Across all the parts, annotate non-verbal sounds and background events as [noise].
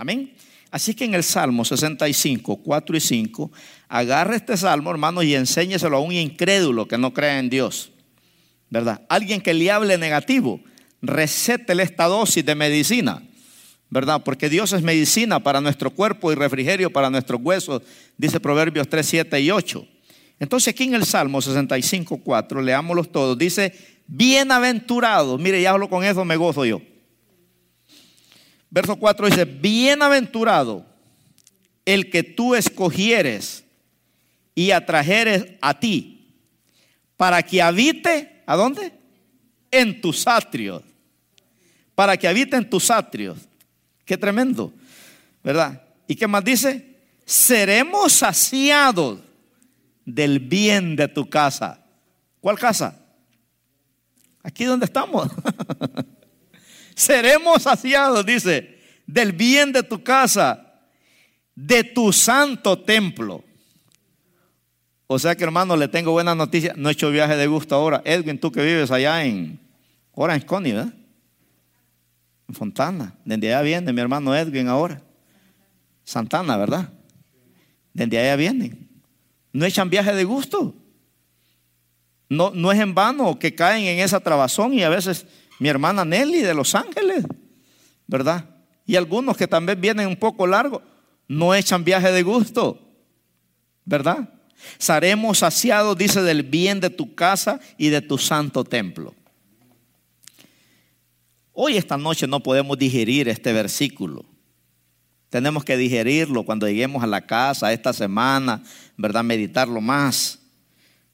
Amén. Así que en el Salmo 65, 4 y 5, agarre este salmo, hermano, y enséñeselo a un incrédulo que no cree en Dios. ¿Verdad? Alguien que le hable negativo, recétele esta dosis de medicina. ¿Verdad? Porque Dios es medicina para nuestro cuerpo y refrigerio para nuestros huesos, dice Proverbios 3, 7 y 8. Entonces aquí en el Salmo 65, 4, leámoslos todos, dice, bienaventurado, mire, ya hablo con eso, me gozo yo. Verso 4 dice, bienaventurado el que tú escogieres y atrajeres a ti, para que habite, ¿a dónde? En tus atrios. Para que habite en tus atrios. Qué tremendo, ¿verdad? ¿Y qué más dice? Seremos saciados del bien de tu casa. ¿Cuál casa? Aquí donde estamos. [laughs] Seremos saciados, dice, del bien de tu casa, de tu santo templo. O sea que hermano, le tengo buena noticia. No he hecho viaje de gusto ahora. Edwin, tú que vives allá en Orange ¿verdad? En Fontana. Desde allá viene mi hermano Edwin ahora. Santana, ¿verdad? Desde allá vienen. No echan viaje de gusto. No, no es en vano que caen en esa trabazón y a veces mi hermana Nelly de Los Ángeles, ¿verdad? Y algunos que también vienen un poco largo, no echan viaje de gusto, ¿verdad? Saremos saciados, dice, del bien de tu casa y de tu santo templo. Hoy esta noche no podemos digerir este versículo. Tenemos que digerirlo cuando lleguemos a la casa esta semana, ¿verdad? Meditarlo más.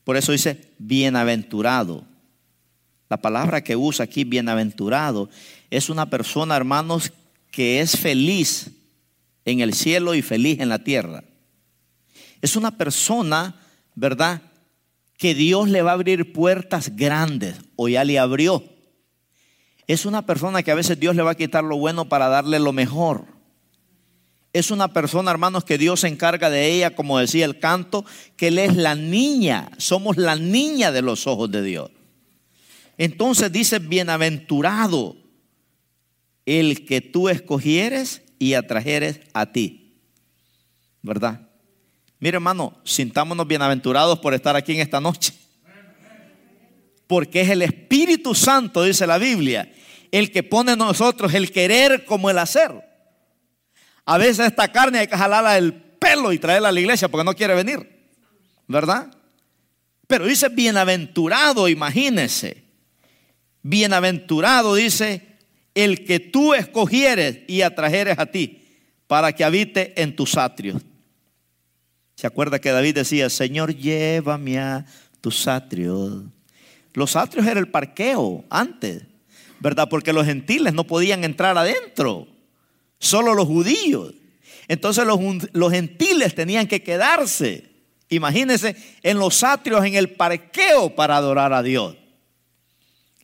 Por eso dice, bienaventurado. La palabra que usa aquí, bienaventurado, es una persona, hermanos, que es feliz en el cielo y feliz en la tierra. Es una persona, ¿verdad? Que Dios le va a abrir puertas grandes o ya le abrió. Es una persona que a veces Dios le va a quitar lo bueno para darle lo mejor. Es una persona, hermanos, que Dios se encarga de ella, como decía el canto, que Él es la niña, somos la niña de los ojos de Dios. Entonces dice, bienaventurado el que tú escogieres y atrajeres a ti. ¿Verdad? Mire hermano, sintámonos bienaventurados por estar aquí en esta noche. Porque es el Espíritu Santo, dice la Biblia, el que pone en nosotros el querer como el hacer. A veces esta carne hay que jalarla del pelo y traerla a la iglesia porque no quiere venir. ¿Verdad? Pero dice bienaventurado, imagínese. Bienaventurado, dice, el que tú escogieres y atrajeres a ti para que habite en tus atrios. ¿Se acuerda que David decía, Señor, llévame a tus atrios? Los atrios era el parqueo antes, ¿verdad? Porque los gentiles no podían entrar adentro, solo los judíos. Entonces los, los gentiles tenían que quedarse, imagínense, en los atrios, en el parqueo para adorar a Dios.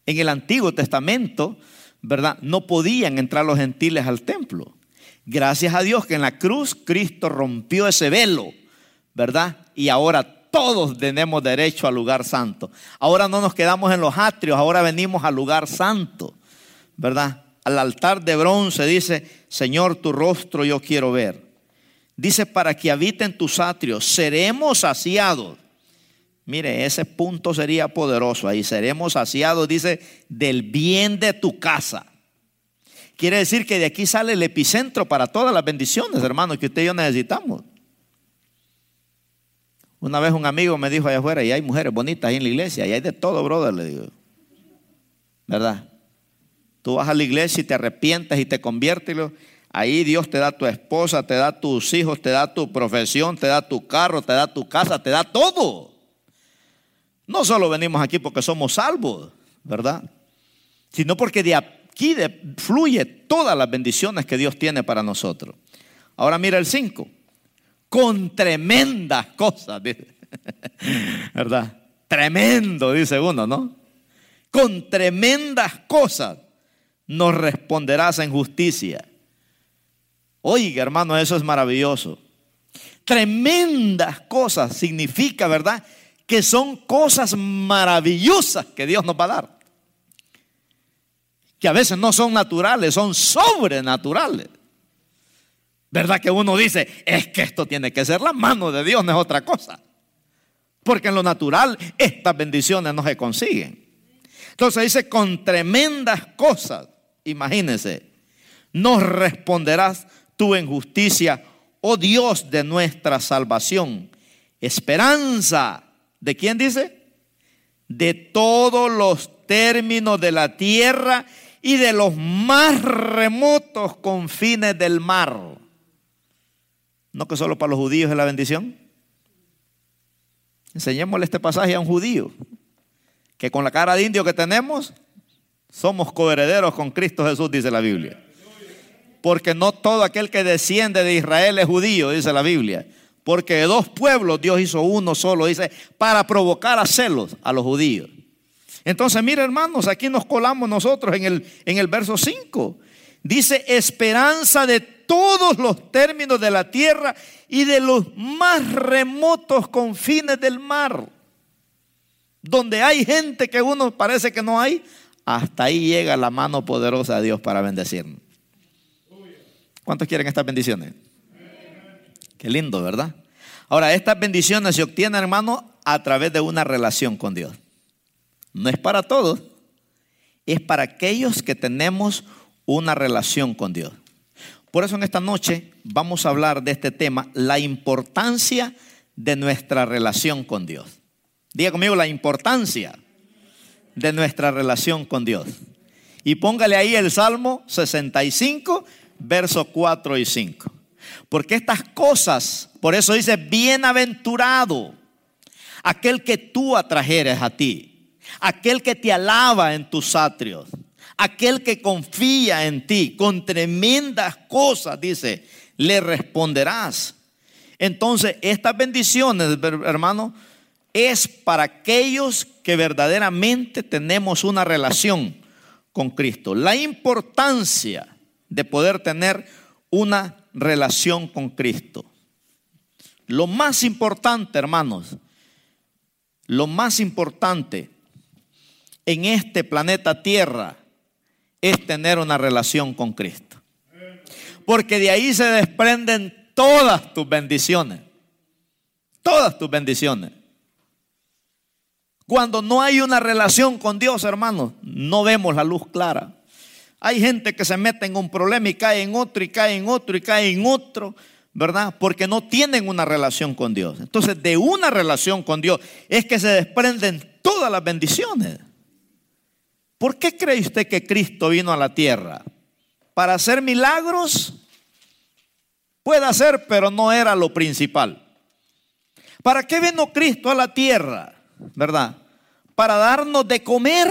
En el Antiguo Testamento, ¿verdad? No podían entrar los gentiles al templo. Gracias a Dios que en la cruz Cristo rompió ese velo, ¿verdad? Y ahora todos tenemos derecho al lugar santo. Ahora no nos quedamos en los atrios, ahora venimos al lugar santo, ¿verdad? Al altar de bronce dice, Señor, tu rostro yo quiero ver. Dice, para que habiten tus atrios, seremos saciados Mire, ese punto sería poderoso. Ahí seremos saciados, dice, del bien de tu casa. Quiere decir que de aquí sale el epicentro para todas las bendiciones, hermanos, que usted y yo necesitamos. Una vez un amigo me dijo allá afuera, y hay mujeres bonitas ahí en la iglesia, y hay de todo, brother, le digo. ¿Verdad? Tú vas a la iglesia y te arrepientes y te conviertes. Ahí Dios te da tu esposa, te da tus hijos, te da tu profesión, te da tu carro, te da tu casa, te da todo. No solo venimos aquí porque somos salvos, ¿verdad? Sino porque de aquí fluye todas las bendiciones que Dios tiene para nosotros. Ahora mira el 5. Con tremendas cosas, [laughs] ¿verdad? Tremendo, dice uno, ¿no? Con tremendas cosas nos responderás en justicia. Oiga, hermano, eso es maravilloso. Tremendas cosas significa, ¿verdad? Que son cosas maravillosas que Dios nos va a dar. Que a veces no son naturales, son sobrenaturales. ¿Verdad que uno dice, es que esto tiene que ser la mano de Dios, no es otra cosa? Porque en lo natural estas bendiciones no se consiguen. Entonces dice, con tremendas cosas, imagínense, nos responderás tú en justicia, oh Dios de nuestra salvación. Esperanza, ¿de quién dice? De todos los términos de la tierra y de los más remotos confines del mar. ¿No que solo para los judíos es la bendición? Enseñémosle este pasaje a un judío, que con la cara de indio que tenemos, somos coherederos con Cristo Jesús, dice la Biblia. Porque no todo aquel que desciende de Israel es judío, dice la Biblia. Porque de dos pueblos Dios hizo uno solo, dice, para provocar a celos a los judíos. Entonces, mire hermanos, aquí nos colamos nosotros en el, en el verso 5. Dice, esperanza de todos los términos de la tierra y de los más remotos confines del mar. Donde hay gente que uno parece que no hay, hasta ahí llega la mano poderosa de Dios para bendecirnos. ¿Cuántos quieren estas bendiciones? Qué lindo, ¿verdad? Ahora, estas bendiciones se obtienen, hermano, a través de una relación con Dios. No es para todos, es para aquellos que tenemos una relación con Dios. Por eso en esta noche vamos a hablar de este tema, la importancia de nuestra relación con Dios. Diga conmigo la importancia de nuestra relación con Dios. Y póngale ahí el Salmo 65, versos 4 y 5. Porque estas cosas, por eso dice, bienaventurado aquel que tú atrajeres a ti, aquel que te alaba en tus atrios aquel que confía en ti con tremendas cosas, dice, le responderás. Entonces, estas bendiciones, hermano, es para aquellos que verdaderamente tenemos una relación con Cristo. La importancia de poder tener una relación con Cristo. Lo más importante, hermanos, lo más importante en este planeta Tierra es tener una relación con Cristo. Porque de ahí se desprenden todas tus bendiciones. Todas tus bendiciones. Cuando no hay una relación con Dios, hermanos, no vemos la luz clara. Hay gente que se mete en un problema y cae en otro y cae en otro y cae en otro, ¿verdad? Porque no tienen una relación con Dios. Entonces, de una relación con Dios es que se desprenden todas las bendiciones. ¿Por qué cree usted que Cristo vino a la tierra? ¿Para hacer milagros? Puede hacer, pero no era lo principal. ¿Para qué vino Cristo a la tierra? ¿Verdad? Para darnos de comer,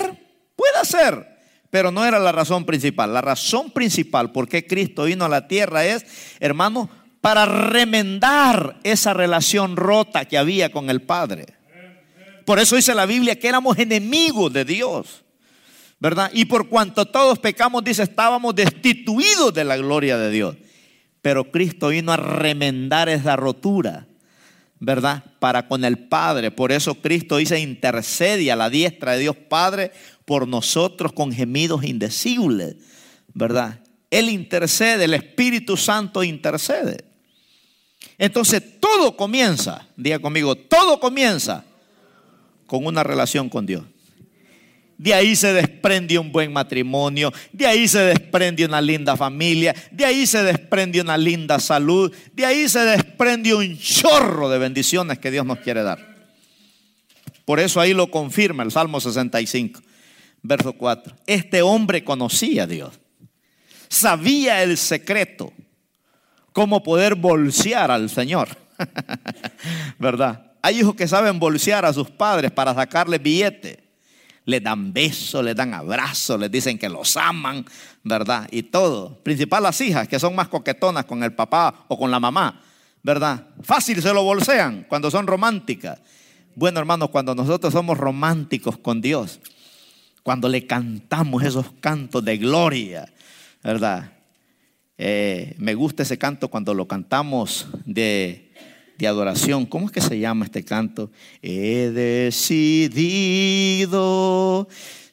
puede hacer, pero no era la razón principal. La razón principal por qué Cristo vino a la tierra es, hermano, para remendar esa relación rota que había con el Padre. Por eso dice la Biblia que éramos enemigos de Dios. ¿verdad? Y por cuanto todos pecamos, dice, estábamos destituidos de la gloria de Dios. Pero Cristo vino a remendar esa rotura, ¿verdad? Para con el Padre. Por eso Cristo dice, intercede a la diestra de Dios Padre por nosotros con gemidos indecibles, ¿verdad? Él intercede, el Espíritu Santo intercede. Entonces todo comienza, diga conmigo, todo comienza con una relación con Dios. De ahí se desprende un buen matrimonio, de ahí se desprende una linda familia, de ahí se desprende una linda salud, de ahí se desprende un chorro de bendiciones que Dios nos quiere dar. Por eso ahí lo confirma el Salmo 65, verso 4. Este hombre conocía a Dios, sabía el secreto, cómo poder bolsear al Señor. [laughs] ¿Verdad? Hay hijos que saben bolsear a sus padres para sacarle billetes les dan besos, les dan abrazos, les dicen que los aman, ¿verdad? Y todo. Principal las hijas, que son más coquetonas con el papá o con la mamá, ¿verdad? Fácil se lo bolsean cuando son románticas. Bueno, hermanos, cuando nosotros somos románticos con Dios, cuando le cantamos esos cantos de gloria, ¿verdad? Eh, me gusta ese canto cuando lo cantamos de de adoración. ¿Cómo es que se llama este canto? He decidido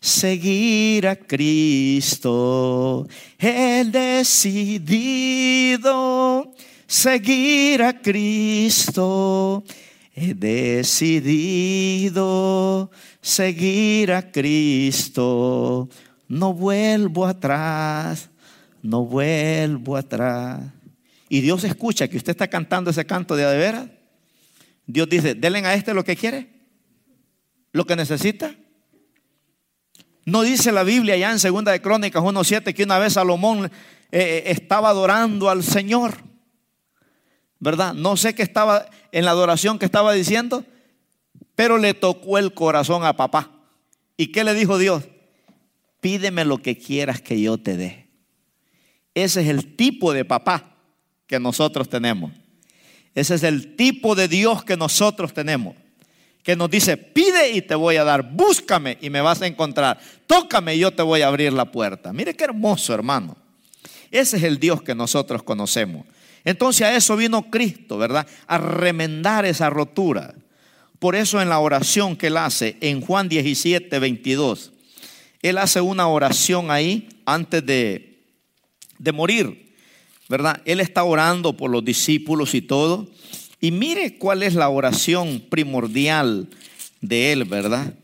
seguir a Cristo. He decidido seguir a Cristo. He decidido seguir a Cristo. No vuelvo atrás, no vuelvo atrás. Y Dios escucha que usted está cantando ese canto de veras. Dios dice, denle a este lo que quiere, lo que necesita. No dice la Biblia ya en Segunda de Crónicas 1.7 que una vez Salomón eh, eh, estaba adorando al Señor. ¿Verdad? No sé qué estaba en la adoración que estaba diciendo, pero le tocó el corazón a papá. ¿Y qué le dijo Dios? Pídeme lo que quieras que yo te dé. Ese es el tipo de papá que nosotros tenemos. Ese es el tipo de Dios que nosotros tenemos. Que nos dice, pide y te voy a dar, búscame y me vas a encontrar, tócame y yo te voy a abrir la puerta. Mire qué hermoso hermano. Ese es el Dios que nosotros conocemos. Entonces a eso vino Cristo, ¿verdad? A remendar esa rotura. Por eso en la oración que él hace en Juan 17, 22, él hace una oración ahí antes de, de morir. ¿Verdad? Él está orando por los discípulos y todo. Y mire cuál es la oración primordial de él, ¿verdad?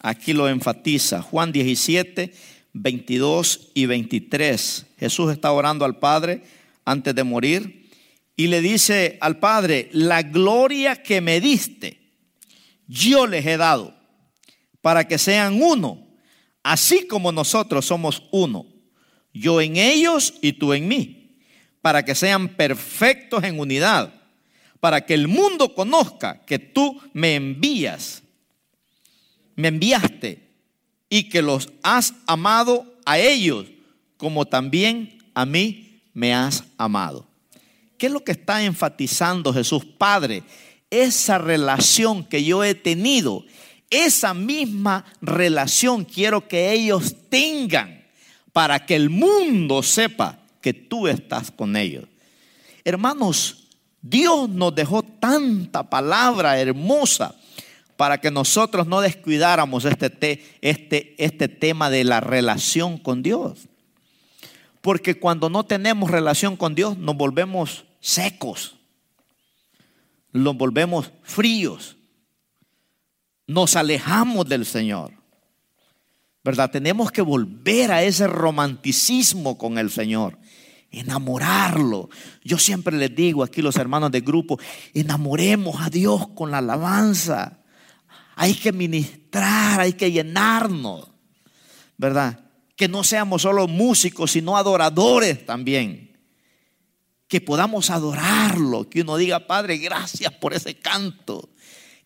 Aquí lo enfatiza. Juan 17, 22 y 23. Jesús está orando al Padre antes de morir y le dice al Padre, la gloria que me diste, yo les he dado para que sean uno, así como nosotros somos uno. Yo en ellos y tú en mí para que sean perfectos en unidad, para que el mundo conozca que tú me envías, me enviaste y que los has amado a ellos como también a mí me has amado. ¿Qué es lo que está enfatizando Jesús Padre? Esa relación que yo he tenido, esa misma relación quiero que ellos tengan para que el mundo sepa que tú estás con ellos. Hermanos, Dios nos dejó tanta palabra hermosa para que nosotros no descuidáramos este, este, este tema de la relación con Dios. Porque cuando no tenemos relación con Dios nos volvemos secos, nos volvemos fríos, nos alejamos del Señor. ¿Verdad? Tenemos que volver a ese romanticismo con el Señor enamorarlo. Yo siempre les digo aquí los hermanos del grupo, enamoremos a Dios con la alabanza. Hay que ministrar, hay que llenarnos, ¿verdad? Que no seamos solo músicos, sino adoradores también. Que podamos adorarlo, que uno diga, Padre, gracias por ese canto.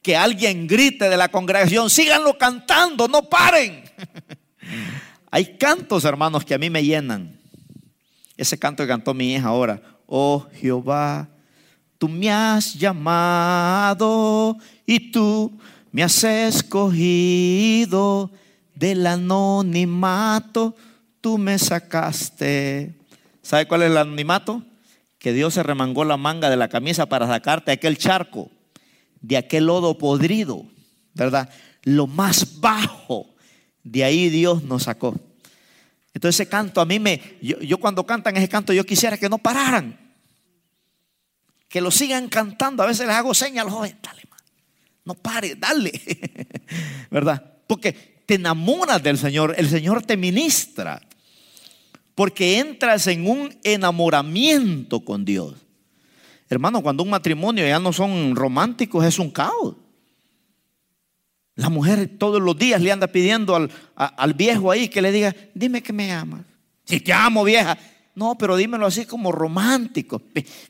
Que alguien grite de la congregación, síganlo cantando, no paren. [laughs] Hay cantos, hermanos, que a mí me llenan ese canto que cantó mi hija ahora. Oh Jehová, tú me has llamado y tú me has escogido del anonimato, tú me sacaste. ¿Sabe cuál es el anonimato? Que Dios se remangó la manga de la camisa para sacarte de aquel charco, de aquel lodo podrido, ¿verdad? Lo más bajo, de ahí Dios nos sacó. Entonces ese canto a mí me, yo, cuando cantan ese canto yo quisiera que no pararan, que lo sigan cantando. A veces les hago señas a los jóvenes, dale, man, no pare, dale, [laughs] ¿verdad? Porque te enamoras del Señor, el Señor te ministra, porque entras en un enamoramiento con Dios. Hermano, cuando un matrimonio ya no son románticos, es un caos. La mujer todos los días le anda pidiendo al, viejo ahí que le diga, dime que me amas. Si te amo, vieja. No, pero dímelo así como romántico.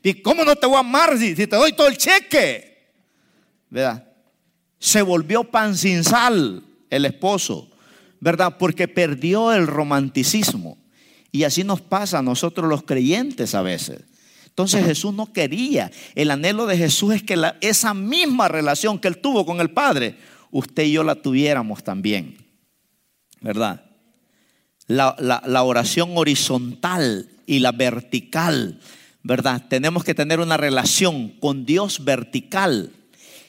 ¿Y cómo no te voy a amar si, te doy todo el cheque? ¿Verdad? Se volvió pan sin sal el esposo, ¿verdad? Porque perdió el romanticismo. Y así nos pasa a nosotros los creyentes a veces. Entonces Jesús no quería. El anhelo de Jesús es que esa misma relación que él tuvo con el Padre usted y yo la tuviéramos también, ¿verdad? La, oración horizontal y la vertical, ¿verdad? Tenemos que tener una relación con Dios vertical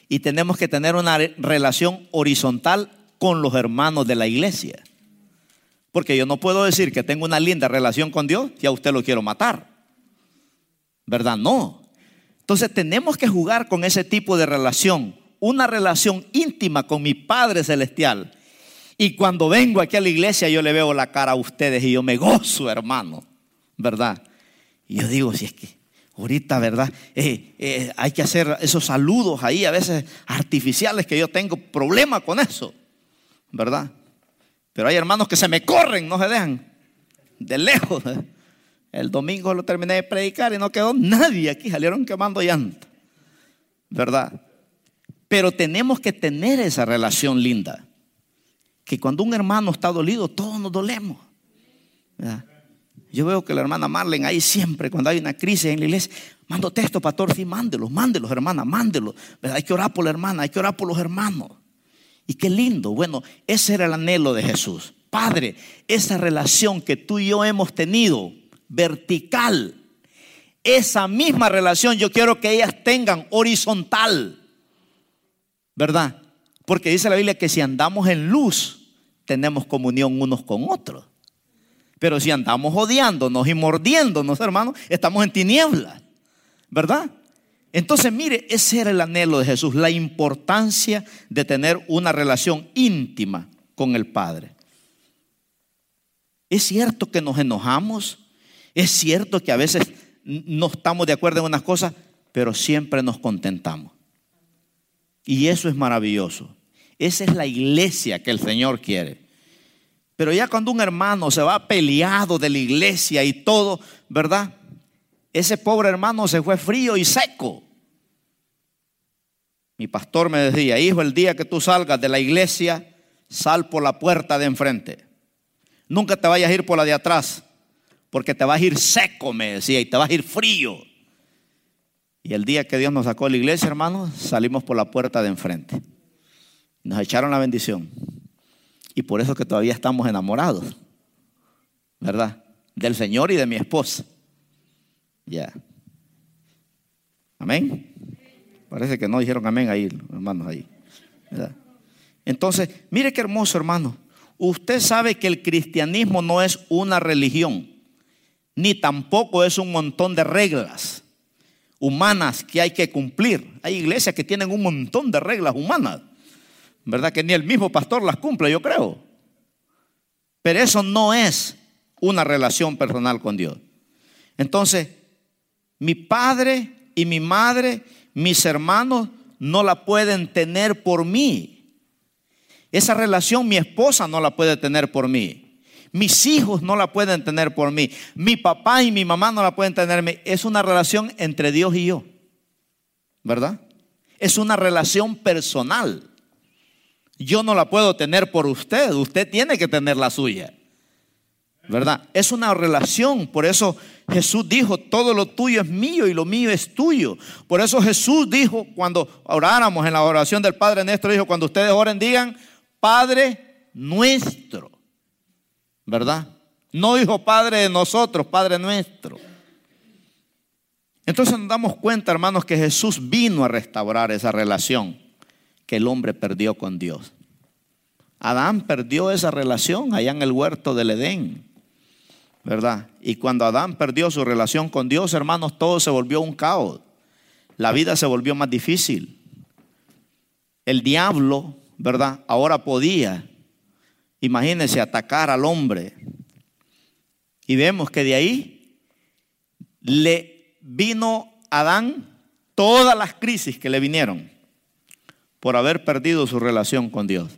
y tenemos que tener una relación horizontal con los hermanos de la iglesia. Porque yo no puedo decir que tengo una linda relación con Dios y a usted lo quiero matar. ¿verdad? No. Entonces tenemos que jugar con ese tipo de relación, una relación íntima con mi Padre Celestial. Y cuando vengo aquí a la iglesia yo le veo la cara a ustedes y yo me gozo, hermano, ¿verdad? Y yo digo, si es que ahorita, ¿verdad? Eh, eh, hay que hacer esos saludos ahí, a veces artificiales, que yo tengo problema con eso, ¿verdad? Pero hay hermanos que se me corren, no se dejan, de lejos. El domingo lo terminé de predicar y no quedó nadie aquí, salieron quemando llantas, ¿verdad? Pero tenemos que tener esa relación linda, que cuando un hermano está dolido, todos nos dolemos, ¿verdad? Yo veo que la hermana Marlene ahí siempre, cuando hay una crisis en la iglesia, mando texto, pastor, sí, mándelos, mándelos, hermana, mándelos. Hay que orar por la hermana, hay que orar por los hermanos. Y qué lindo. Bueno, ese era el anhelo de Jesús. Padre, esa relación que tú y yo hemos tenido, vertical, esa misma relación yo quiero que ellas tengan horizontal. ¿Verdad? Porque dice la Biblia que si andamos en luz, tenemos comunión unos con otros. Pero si andamos odiándonos y mordiéndonos, hermanos, estamos en tinieblas, ¿verdad? Entonces, mire, ese era el anhelo de Jesús, la importancia de tener una relación íntima con el Padre. Es cierto que nos enojamos, es cierto que a veces no estamos de acuerdo en unas cosas, pero siempre nos contentamos. Y eso es maravilloso. Esa es la iglesia que el Señor quiere. Pero ya cuando un hermano se va peleado de la iglesia y todo, ¿verdad? Ese pobre hermano se fue frío y seco. Mi pastor me decía, hijo, el día que tú salgas de la iglesia, sal por la puerta de enfrente. Nunca te vayas a ir por la de atrás, porque te vas a ir seco, me decía, y te vas a ir frío. Y el día que Dios nos sacó de la iglesia, hermano, salimos por la puerta de enfrente. Nos echaron la bendición. Y por eso que todavía estamos enamorados, ¿verdad? Del Señor y de mi esposa. Ya. Amén. Parece que no dijeron amén ahí, hermanos, ahí. Entonces, mire qué hermoso, hermano. Usted sabe que el cristianismo no es una religión, ni tampoco es un montón de reglas humanas que hay que cumplir. Hay iglesias que tienen un montón de reglas humanas. ¿verdad? Que ni el mismo pastor las cumple, yo creo. Pero eso no es una relación personal con Dios. Entonces, mi padre y mi madre, mis hermanos, no la pueden tener por mí. Esa relación mi esposa no la puede tener por mí. Mis hijos no la pueden tener por mí. Mi papá y mi mamá no la pueden tener. Es una relación entre Dios y yo. ¿Verdad? Es una relación personal. Yo no la puedo tener por usted, usted tiene que tener la suya. ¿Verdad? Es una relación, por eso Jesús dijo, todo lo tuyo es mío y lo mío es tuyo. Por eso Jesús dijo, cuando oráramos en la oración del Padre nuestro, dijo, cuando ustedes oren, digan, Padre nuestro. ¿Verdad? No dijo Padre de nosotros, Padre nuestro. Entonces nos damos cuenta, hermanos, que Jesús vino a restaurar esa relación que el hombre perdió con Dios. Adán perdió esa relación allá en el huerto del Edén, ¿verdad? Y cuando Adán perdió su relación con Dios, hermanos, todo se volvió un caos. La vida se volvió más difícil. El diablo, ¿verdad? Ahora podía, imagínense, atacar al hombre. Y vemos que de ahí le vino Adán todas las crisis que le vinieron por haber perdido su relación con Dios.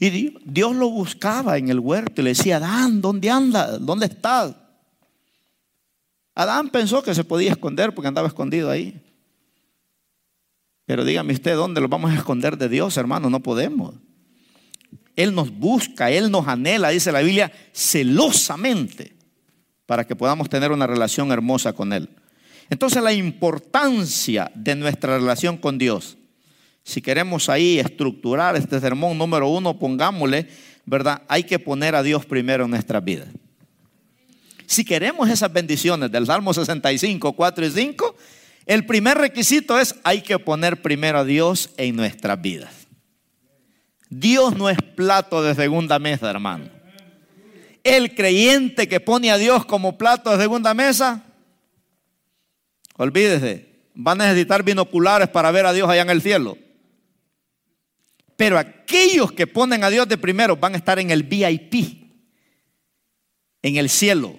Y Dios lo buscaba en el huerto y le decía, Adán, ¿dónde anda? ¿Dónde estás? Adán pensó que se podía esconder porque andaba escondido ahí. Pero dígame usted, ¿dónde lo vamos a esconder de Dios, hermano? No podemos. Él nos busca, Él nos anhela, dice la Biblia, celosamente, para que podamos tener una relación hermosa con Él. Entonces la importancia de nuestra relación con Dios si queremos ahí estructurar este sermón número uno, pongámosle, ¿verdad? Hay que poner a Dios primero en nuestras vidas. Si queremos esas bendiciones del Salmo 65, 4 y 5, el primer requisito es hay que poner primero a Dios en nuestras vidas. Dios no es plato de segunda mesa, hermano. El creyente que pone a Dios como plato de segunda mesa, Olvídese, va a necesitar binoculares para ver a Dios allá en el cielo. Pero aquellos que ponen a Dios de primero van a estar en el VIP, en el cielo,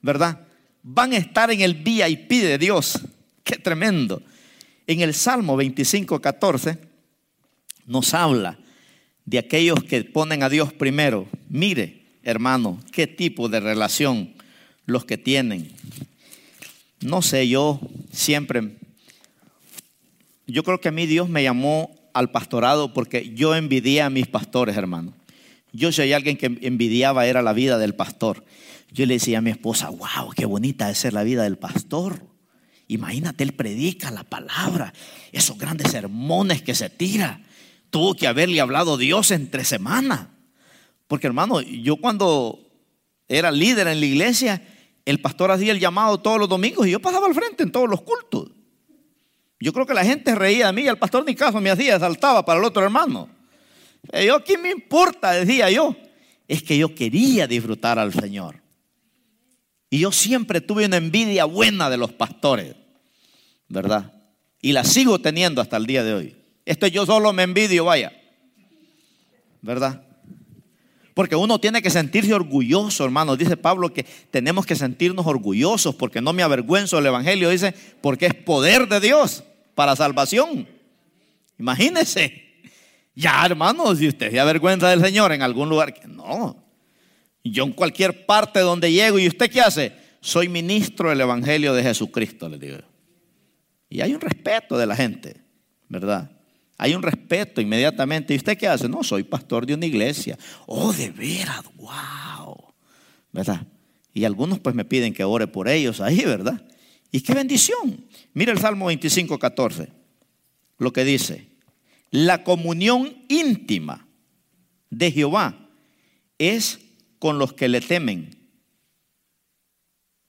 ¿verdad? Van a estar en el VIP de Dios. Qué tremendo. En el Salmo 25, 14 nos habla de aquellos que ponen a Dios primero. Mire, hermano, qué tipo de relación los que tienen. No sé, yo siempre, yo creo que a mí Dios me llamó al pastorado porque yo envidié a mis pastores, hermano. Yo hay alguien que envidiaba era la vida del pastor. Yo le decía a mi esposa, wow, qué bonita es ser la vida del pastor. Imagínate, él predica la palabra, esos grandes sermones que se tira. Tuvo que haberle hablado Dios entre semana. Porque hermano, yo cuando era líder en la iglesia, el pastor hacía el llamado todos los domingos y yo pasaba al frente en todos los cultos. Yo creo que la gente reía de mí y el pastor ni caso me hacía, saltaba para el otro hermano. Eh, yo, ¿qué me importa? Decía yo. Es que yo quería disfrutar al Señor. Y yo siempre tuve una envidia buena de los pastores, ¿verdad? Y la sigo teniendo hasta el día de hoy. Esto yo solo me envidio, vaya, ¿verdad? Porque uno tiene que sentirse orgulloso, hermano. Dice Pablo que tenemos que sentirnos orgullosos porque no me avergüenzo del Evangelio. Dice, porque es poder de Dios para salvación. Imagínese. Ya, hermano, si usted se avergüenza del Señor en algún lugar, no. Yo en cualquier parte donde llego, ¿y usted qué hace? Soy ministro del Evangelio de Jesucristo, le digo. Y hay un respeto de la gente, ¿verdad? Hay un respeto inmediatamente. ¿Y usted qué hace? No, soy pastor de una iglesia. Oh, de veras, wow. ¿Verdad? Y algunos pues me piden que ore por ellos ahí, ¿verdad? Y qué bendición. Mira el Salmo 25, 14. Lo que dice. La comunión íntima de Jehová es con los que le temen.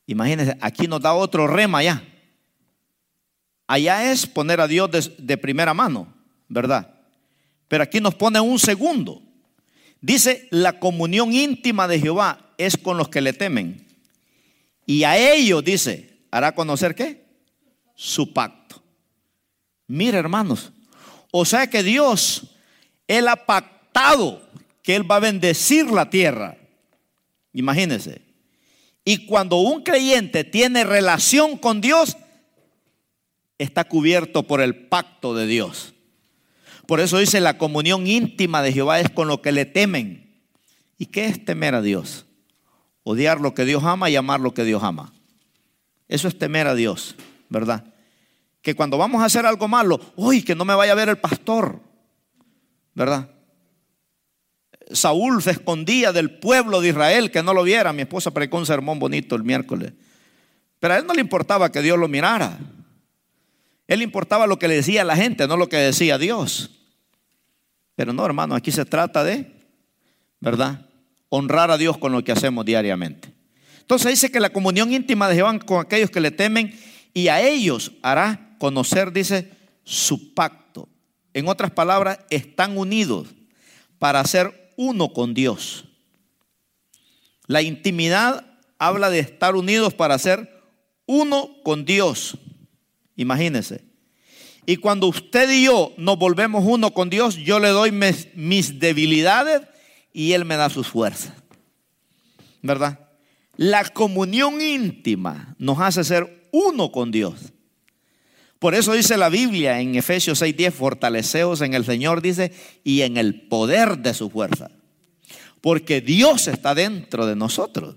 Imagínense, aquí nos da otro rema ya. Allá es poner a Dios de, primera mano, ¿verdad? Pero aquí nos pone un segundo. Dice, la comunión íntima de Jehová es con los que le temen. Y a ellos, dice, hará conocer qué? Su pacto. Mire, hermanos, o sea que Dios, Él ha pactado que Él va a bendecir la tierra. Imagínense. Y cuando un creyente tiene relación con Dios, está cubierto por el pacto de Dios. Por eso dice la comunión íntima de Jehová es con lo que le temen. ¿Y qué es temer a Dios? Odiar lo que Dios ama y amar lo que Dios ama. Eso es temer a Dios, ¿verdad? Que cuando vamos a hacer algo malo, uy, que no me vaya a ver el pastor, ¿verdad? Saúl se escondía del pueblo de Israel que no lo viera. Mi esposa predicó un sermón bonito el miércoles. Pero a él no le importaba que Dios lo mirara. Él importaba lo que le decía la gente, no lo que decía Dios. Pero no, hermano, aquí se trata de, ¿verdad? Honrar a Dios con lo que hacemos diariamente. Entonces dice que la comunión íntima de Jehová con aquellos que le temen y a ellos hará conocer, dice, su pacto. En otras palabras, están unidos para ser uno con Dios. La intimidad habla de estar unidos para ser uno con Dios. Imagínense. Y cuando usted y yo nos volvemos uno con Dios, yo le doy mis, debilidades y Él me da sus fuerzas. ¿Verdad? La comunión íntima nos hace ser uno con Dios. Por eso dice la Biblia en Efesios 6:10, fortaleceos en el Señor, dice, y en el poder de su fuerza. Porque Dios está dentro de nosotros.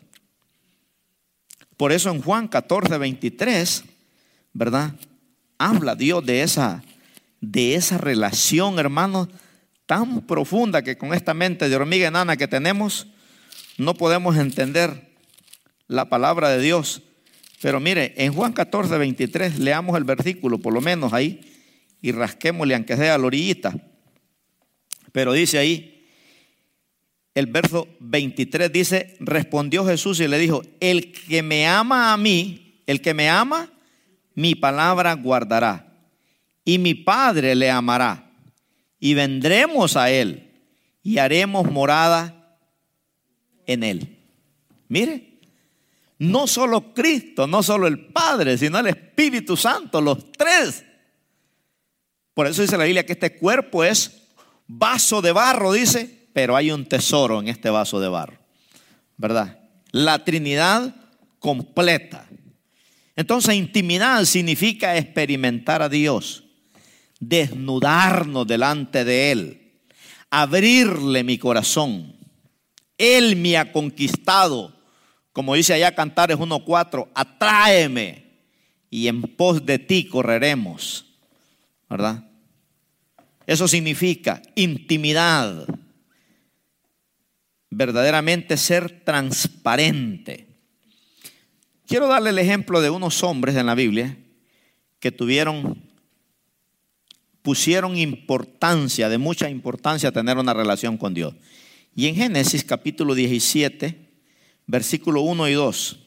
Por eso en Juan 14, 23, ¿verdad? Habla Dios de esa, de esa relación, hermanos, tan profunda que con esta mente de hormiga enana que tenemos, no podemos entender la palabra de Dios pero mire, en Juan 14, 23, leamos el versículo, por lo menos ahí, y rasquémosle, aunque sea la orillita. Pero dice ahí, el verso 23 dice, respondió Jesús y le dijo, el que me ama a mí, el que me ama, mi palabra guardará, y mi Padre le amará, y vendremos a él, y haremos morada en él. Mire, No solo Cristo, no solo el Padre, sino el Espíritu Santo, los tres. Por eso dice la Biblia que este cuerpo es vaso de barro, dice, pero hay un tesoro en este vaso de barro. ¿Verdad? La Trinidad completa. Entonces, intimidad significa experimentar a Dios, desnudarnos delante de Él, abrirle mi corazón. Él me ha conquistado. Como dice allá Cantares 1.4, atráeme y en pos de ti correremos. ¿Verdad? Eso significa intimidad, verdaderamente ser transparente. Quiero darle el ejemplo de unos hombres en la Biblia que tuvieron, pusieron importancia, de mucha importancia, tener una relación con Dios. Y en Génesis capítulo 17, versículo 1 y 2,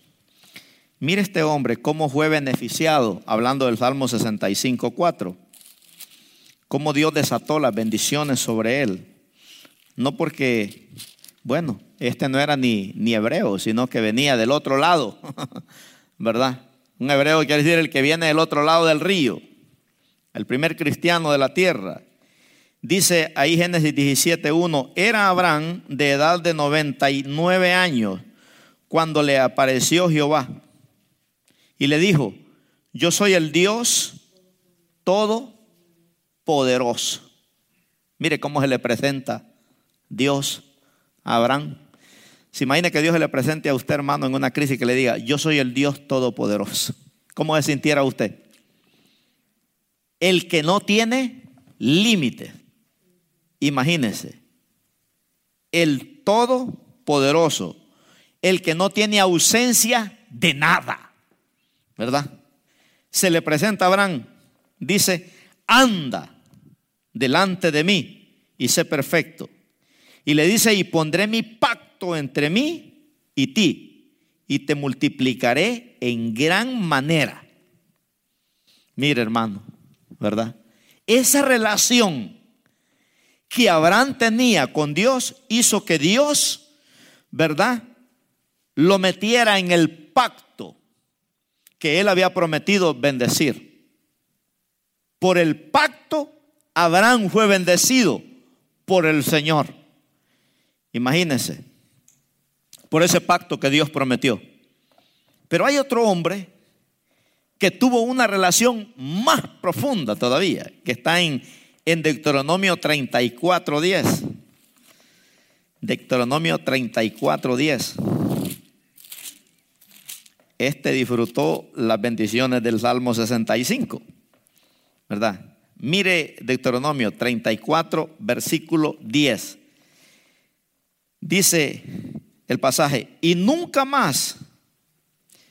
mire este hombre cómo fue beneficiado, hablando del Salmo 65, 4 cómo Dios desató las bendiciones sobre él. No porque, bueno, este no era ni, ni hebreo, sino que venía del otro lado, [laughs] ¿verdad? Un hebreo quiere decir el que viene del otro lado del río, el primer cristiano de la tierra. Dice ahí Génesis 17.1, era Abraham de edad de 99 años cuando le apareció Jehová y le dijo, yo soy el Dios todo poderoso. Mire cómo se le presenta Dios Abraham. Se imagina que Dios se le presente a usted, hermano, en una crisis que le diga, yo soy el Dios todopoderoso. ¿Cómo se sintiera usted? El que no tiene límite. Imagínese. El todopoderoso. El que no tiene ausencia de nada. ¿Verdad? Se le presenta a Abraham. Dice, anda delante de mí y sé perfecto. Y le dice, y pondré mi pacto entre mí y ti, y te multiplicaré en gran manera. Mire, hermano, ¿verdad? Esa relación que Abraham tenía con Dios hizo que Dios, ¿verdad? Lo metiera en el pacto que él había prometido bendecir. Por el pacto Abraham fue bendecido por el Señor. Imagínense, por ese pacto que Dios prometió. Pero hay otro hombre que tuvo una relación más profunda todavía, que está en, en Deuteronomio 34.10. Deuteronomio 34.10. Este disfrutó las bendiciones del Salmo 65, ¿verdad? Mire Deuteronomio 34, versículo 10. Dice el pasaje, y nunca más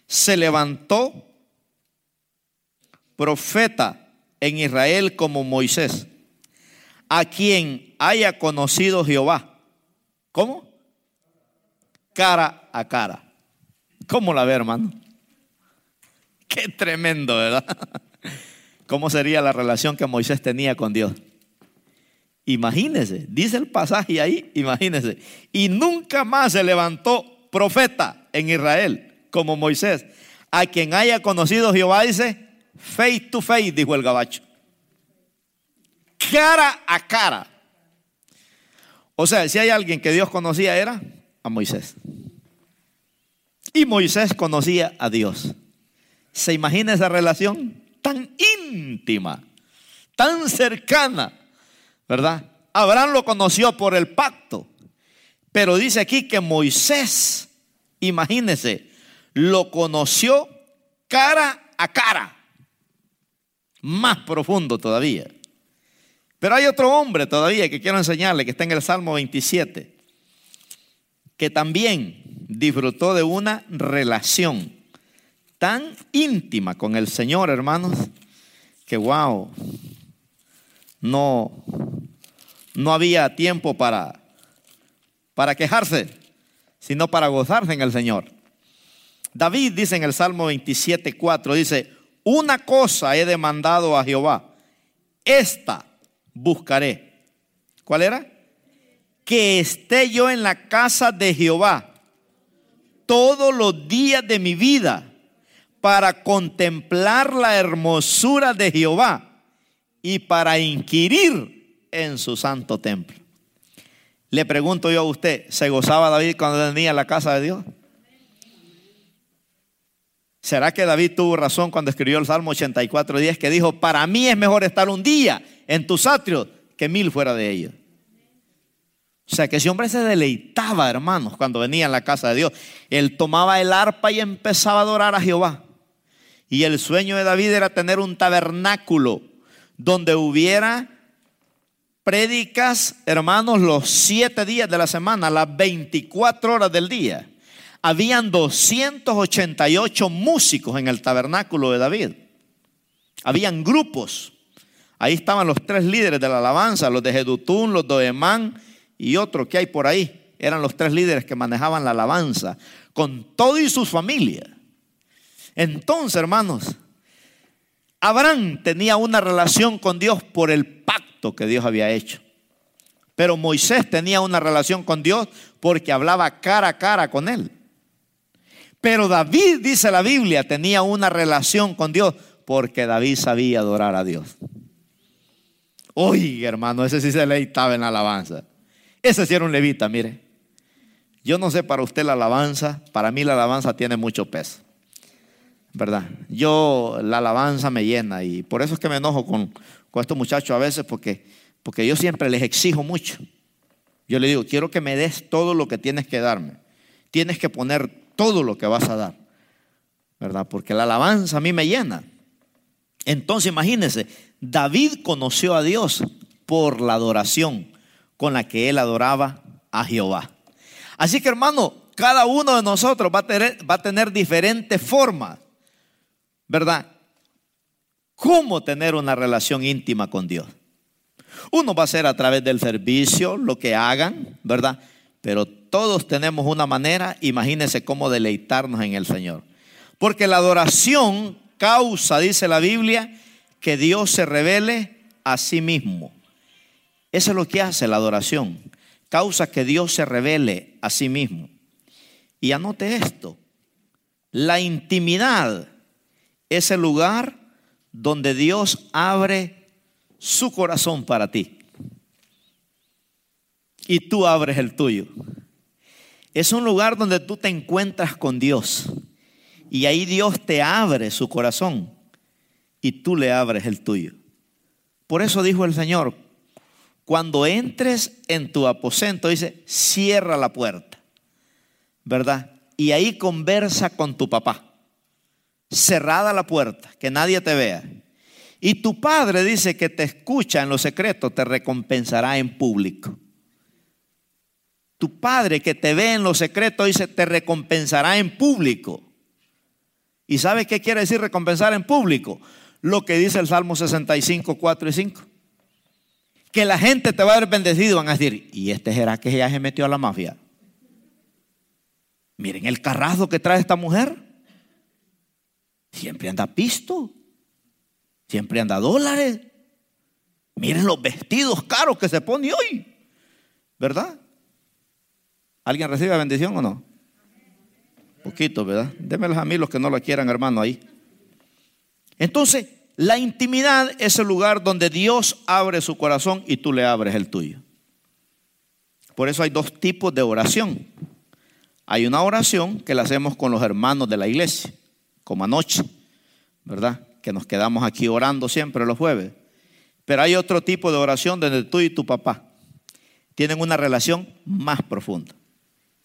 se levantó profeta en Israel como Moisés, a quien haya conocido Jehová. ¿Cómo? Cara a cara. ¿Cómo la ve, hermano? Qué tremendo, ¿verdad? [laughs] ¿Cómo sería la relación que Moisés tenía con Dios? Imagínese, dice el pasaje ahí, imagínese. Y nunca más se levantó profeta en Israel como Moisés. A quien haya conocido Jehová dice, face to face, dijo el gabacho. Cara a cara. O sea, si hay alguien que Dios conocía era a Moisés. Y Moisés conocía a Dios. ¿Se imagina esa relación? tan íntima, tan cercana, ¿verdad? Abraham lo conoció por el pacto, pero dice aquí que Moisés, imagínese, lo conoció cara a cara, más profundo todavía. Pero hay otro hombre todavía que quiero enseñarle, que está en el Salmo 27, que también disfrutó de una relación tan íntima con el Señor, hermanos, que wow, no, no había tiempo para, para quejarse, sino para gozarse en el Señor. David dice en el Salmo 27, 4, dice, una cosa he demandado a Jehová, esta buscaré. ¿Cuál era? Que esté yo en la casa de Jehová todos los días de mi vida para contemplar la hermosura de Jehová y para inquirir en su santo templo. Le pregunto yo a usted, ¿se gozaba David cuando venía a la casa de Dios? ¿Será que David tuvo razón cuando escribió el Salmo 84, 10 que dijo, para mí es mejor estar un día en tus atrios que mil fuera de ellos? O sea que ese hombre se deleitaba, hermanos, cuando venía a la casa de Dios. Él tomaba el arpa y empezaba a adorar a Jehová. Y el sueño de David era tener un tabernáculo donde hubiera prédicas, hermanos, los siete días de la semana, las 24 horas del día. Habían 288 músicos en el tabernáculo de David. Habían grupos. Ahí estaban los tres líderes de la alabanza, los de Jedutún, los de Emán y otro que hay por ahí. Eran los tres líderes que manejaban la alabanza, con todo y sus familias. Entonces, hermanos, Abraham tenía una relación con Dios por el pacto que Dios había hecho. Pero Moisés tenía una relación con Dios porque hablaba cara a cara con él. Pero David, dice la Biblia, tenía una relación con Dios porque David sabía adorar a Dios. Uy, hermano, ese sí se leitaba en la alabanza. Ese sí era un levita, mire. Yo no sé para usted la alabanza, para mí la alabanza tiene mucho peso. ¿Verdad? Yo, la alabanza me llena y por eso es que me enojo con, con estos muchachos a veces porque, porque yo siempre les exijo mucho. Yo le digo, quiero que me des todo lo que tienes que darme. Tienes que poner todo lo que vas a dar, ¿verdad? Porque la alabanza a mí me llena. Entonces imagínense, David conoció a Dios por la adoración con la que él adoraba a Jehová. Así que hermano, cada uno de nosotros va a tener, va a tener diferentes formas ¿verdad? ¿Cómo tener una relación íntima con Dios? Uno va a ser a través del servicio, lo que hagan, ¿verdad? Pero todos tenemos una manera, imagínense cómo deleitarnos en el Señor. Porque la adoración causa, dice la Biblia, que Dios se revele a sí mismo. Eso es lo que hace la adoración. Causa que Dios se revele a sí mismo. Y anote esto. La intimidad es el lugar donde Dios abre su corazón para ti. Y tú abres el tuyo. Es un lugar donde tú te encuentras con Dios. Y ahí Dios te abre su corazón. Y tú le abres el tuyo. Por eso dijo el Señor, cuando entres en tu aposento, dice, cierra la puerta. ¿Verdad? Y ahí conversa con tu papá cerrada la puerta, que nadie te vea. Y tu padre dice que te escucha en lo secreto, te recompensará en público. Tu padre que te ve en lo secreto dice, te recompensará en público. ¿Y sabes qué quiere decir recompensar en público? Lo que dice el Salmo 65, 4 y 5. Que la gente te va a ver bendecido, van a decir, ¿y este será que ya se metió a la mafia? Miren el carrazo que trae esta mujer. Siempre anda pisto. Siempre anda dólares. Miren los vestidos caros que se pone hoy. ¿Verdad? ¿Alguien recibe bendición o no? Poquito, ¿verdad? Démelos a mí los que no lo quieran, hermano, ahí. Entonces, la intimidad es el lugar donde Dios abre su corazón y tú le abres el tuyo. Por eso hay dos tipos de oración. Hay una oración que la hacemos con los hermanos de la iglesia como anoche, ¿verdad? Que nos quedamos aquí orando siempre los jueves. Pero hay otro tipo de oración donde tú y tu papá tienen una relación más profunda.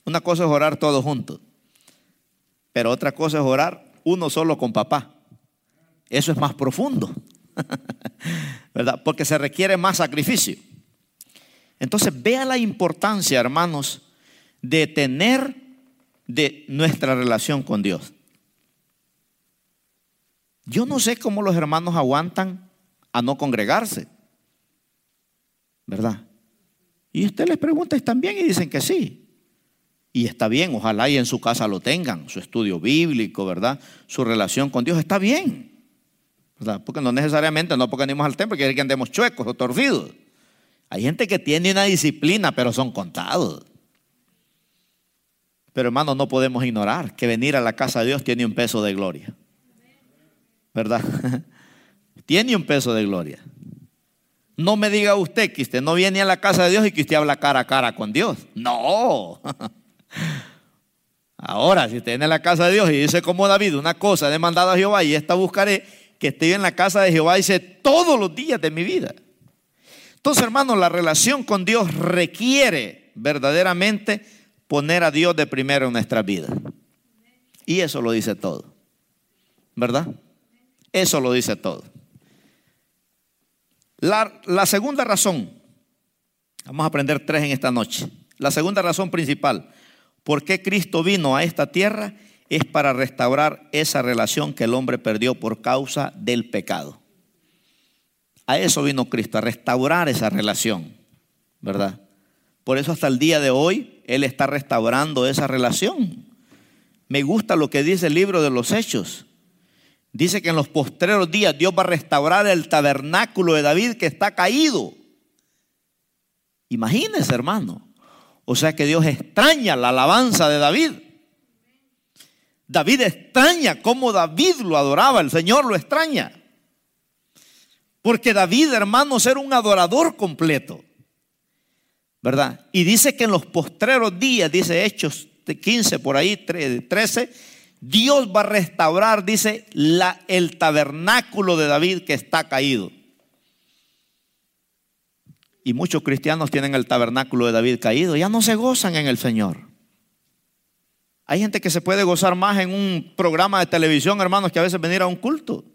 Una cosa es orar todos juntos, pero otra cosa es orar uno solo con papá. Eso es más profundo, [laughs] ¿verdad? Porque se requiere más sacrificio. Entonces, vea la importancia, hermanos, de tener de nuestra relación con Dios. Yo no sé cómo los hermanos aguantan a no congregarse. ¿Verdad? Y usted les pregunta, ¿están bien? Y dicen que sí. Y está bien, ojalá y en su casa lo tengan, su estudio bíblico, ¿verdad? Su relación con Dios está bien. ¿verdad? Porque no necesariamente, no porque andemos al templo, quiere que andemos chuecos o torcidos. Hay gente que tiene una disciplina, pero son contados. Pero hermano, no podemos ignorar que venir a la casa de Dios tiene un peso de gloria. ¿Verdad? [laughs] tiene un peso de gloria. No me diga usted que usted no viene a la casa de Dios y que usted habla cara a cara con Dios. No. [laughs] Ahora, si usted viene a la casa de Dios y dice como David, una cosa he demandado a Jehová y esta buscaré, que esté en la casa de Jehová, dice todos los días de mi vida. Entonces, hermano, la relación con Dios requiere verdaderamente poner a Dios de primero en nuestra vida. Y eso lo dice todo. ¿Verdad? Eso lo dice todo. La, segunda razón, vamos a aprender tres en esta noche. La segunda razón principal, por qué Cristo vino a esta tierra, es para restaurar esa relación que el hombre perdió por causa del pecado. A eso vino Cristo, a restaurar esa relación, ¿verdad? Por eso hasta el día de hoy Él está restaurando esa relación. Me gusta lo que dice el libro de los Hechos. Dice que en los postreros días Dios va a restaurar el tabernáculo de David que está caído. Imagínense, hermano. O sea que Dios extraña la alabanza de David. David extraña cómo David lo adoraba, el Señor lo extraña. Porque David, hermanos, era un adorador completo. ¿Verdad? Y dice que en los postreros días, dice Hechos 15 por ahí, 13, Dios va a restaurar, dice, el tabernáculo de David que está caído. Y muchos cristianos tienen el tabernáculo de David caído, ya no se gozan en el Señor. Hay gente que se puede gozar más en un programa de televisión, hermanos, que a veces venir a un culto.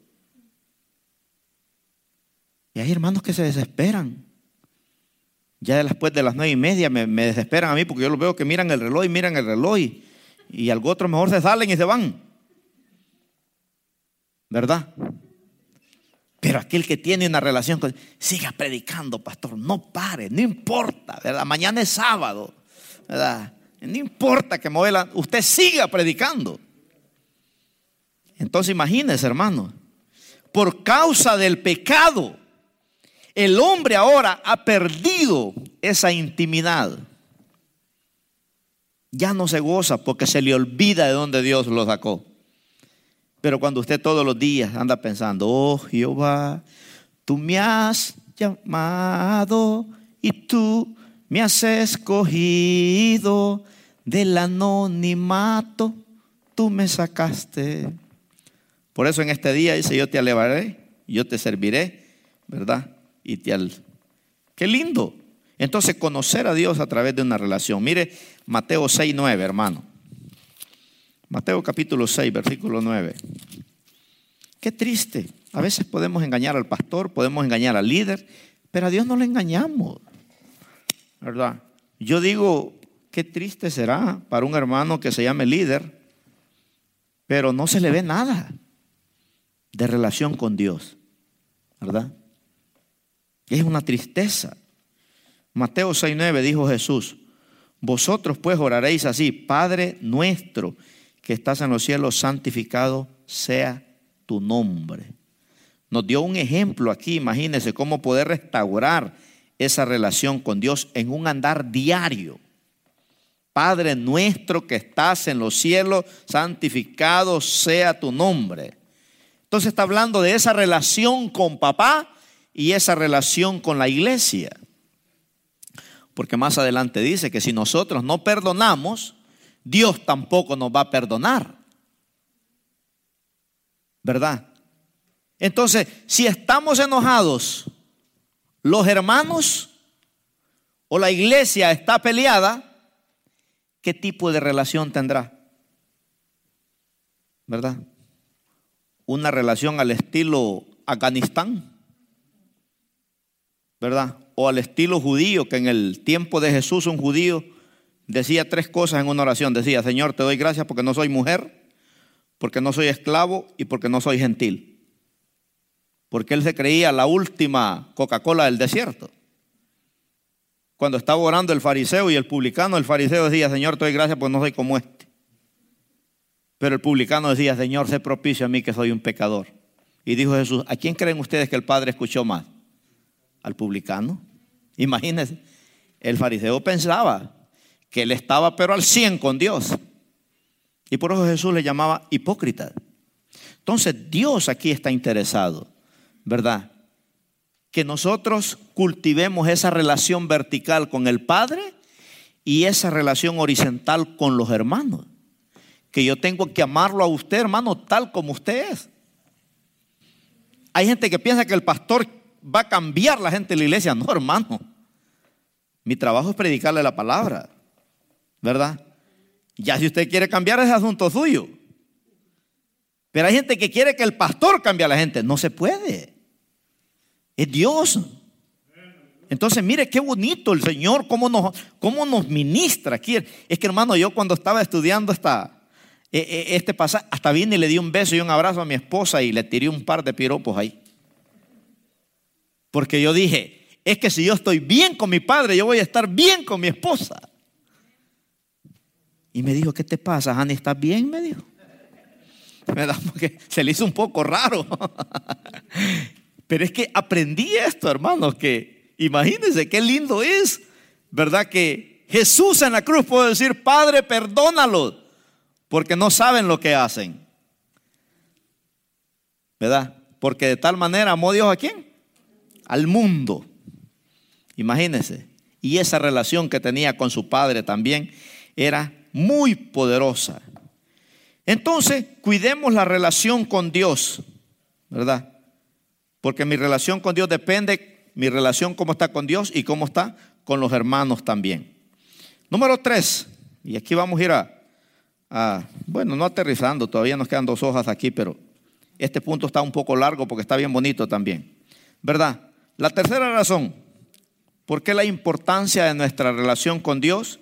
Y hay hermanos que se desesperan. Ya después de las nueve y media me, desesperan a mí porque yo los veo que miran el reloj y miran el reloj y algo otro mejor se salen y se van. ¿Verdad? Pero aquel que tiene una relación con siga predicando, pastor, no pare, no importa, ¿verdad? Mañana es sábado, ¿verdad? No importa que mueva, usted siga predicando. Entonces imagínese, hermano, por causa del pecado, el hombre ahora ha perdido esa intimidad. Ya no se goza porque se le olvida de dónde Dios lo sacó. Pero cuando usted todos los días anda pensando, oh Jehová, tú me has llamado y tú me has escogido del anonimato, tú me sacaste. Por eso en este día dice, yo te alevaré, yo te serviré, ¿verdad? y te al... Qué lindo. Entonces, conocer a Dios a través de una relación. Mire Mateo 6, 9, hermano. Mateo capítulo 6, versículo 9. Qué triste. A veces podemos engañar al pastor, podemos engañar al líder, pero a Dios no le engañamos. ¿Verdad? Yo digo, qué triste será para un hermano que se llame líder, pero no se le ve nada de relación con Dios. ¿Verdad? Es una tristeza. Mateo 6:9 dijo Jesús, vosotros pues oraréis así, Padre nuestro que estás en los cielos, santificado sea tu nombre. Nos dio un ejemplo aquí, imagínense cómo poder restaurar esa relación con Dios en un andar diario. Padre nuestro que estás en los cielos, santificado sea tu nombre. Entonces está hablando de esa relación con papá y esa relación con la iglesia. Porque más adelante dice que si nosotros no perdonamos, Dios tampoco nos va a perdonar. ¿Verdad? Entonces, si estamos enojados, los hermanos o la iglesia está peleada, ¿qué tipo de relación tendrá? ¿Verdad? Una relación al estilo Afganistán. ¿verdad? O al estilo judío, que en el tiempo de Jesús un judío decía tres cosas en una oración. Decía, Señor, te doy gracias porque no soy mujer, porque no soy esclavo y porque no soy gentil. Porque él se creía la última Coca-Cola del desierto. Cuando estaba orando el fariseo y el publicano, el fariseo decía, Señor, te doy gracias porque no soy como este. Pero el publicano decía, Señor, sé propicio a mí que soy un pecador. Y dijo Jesús, ¿a quién creen ustedes que el Padre escuchó más? Al publicano. Imagínense, el fariseo pensaba que él estaba pero al 100 con Dios. Y por eso Jesús le llamaba hipócrita. Entonces Dios aquí está interesado, ¿verdad? Que nosotros cultivemos esa relación vertical con el Padre y esa relación horizontal con los hermanos. Que yo tengo que amarlo a usted, hermano, tal como usted es. Hay gente que piensa que el pastor va a cambiar la gente de la iglesia. No, hermano. Mi trabajo es predicarle la palabra, ¿verdad? Ya si usted quiere cambiar es asunto suyo. Pero hay gente que quiere que el pastor cambie a la gente. No se puede. Es Dios. Entonces, mire qué bonito el Señor, cómo nos, cómo nos ministra aquí. Es que, hermano, yo cuando estaba estudiando esta, e, e, este pasaje, hasta vine y le di un beso y un abrazo a mi esposa y le tiré un par de piropos ahí. Porque yo dije, es que si yo estoy bien con mi padre, yo voy a estar bien con mi esposa. Y me dijo, ¿qué te pasa, Hani? ¿Estás bien? Me dijo. Me da porque se le hizo un poco raro. [laughs] Pero es que aprendí esto, hermanos, que imagínense qué lindo es, ¿verdad? Que Jesús en la cruz puede decir, Padre, perdónalos, porque no saben lo que hacen. ¿Verdad? Porque de tal manera amó Dios a quién? Al mundo. Imagínense. Y esa relación que tenía con su padre también era muy poderosa. Entonces, cuidemos la relación con Dios, ¿verdad? Porque mi relación con Dios depende, mi relación cómo está con Dios y cómo está con los hermanos también. Número tres, y aquí vamos a ir a, bueno, no aterrizando, todavía nos quedan dos hojas aquí, pero este punto está un poco largo porque está bien bonito también, ¿verdad? La tercera razón, ¿por qué la importancia de nuestra relación con Dios?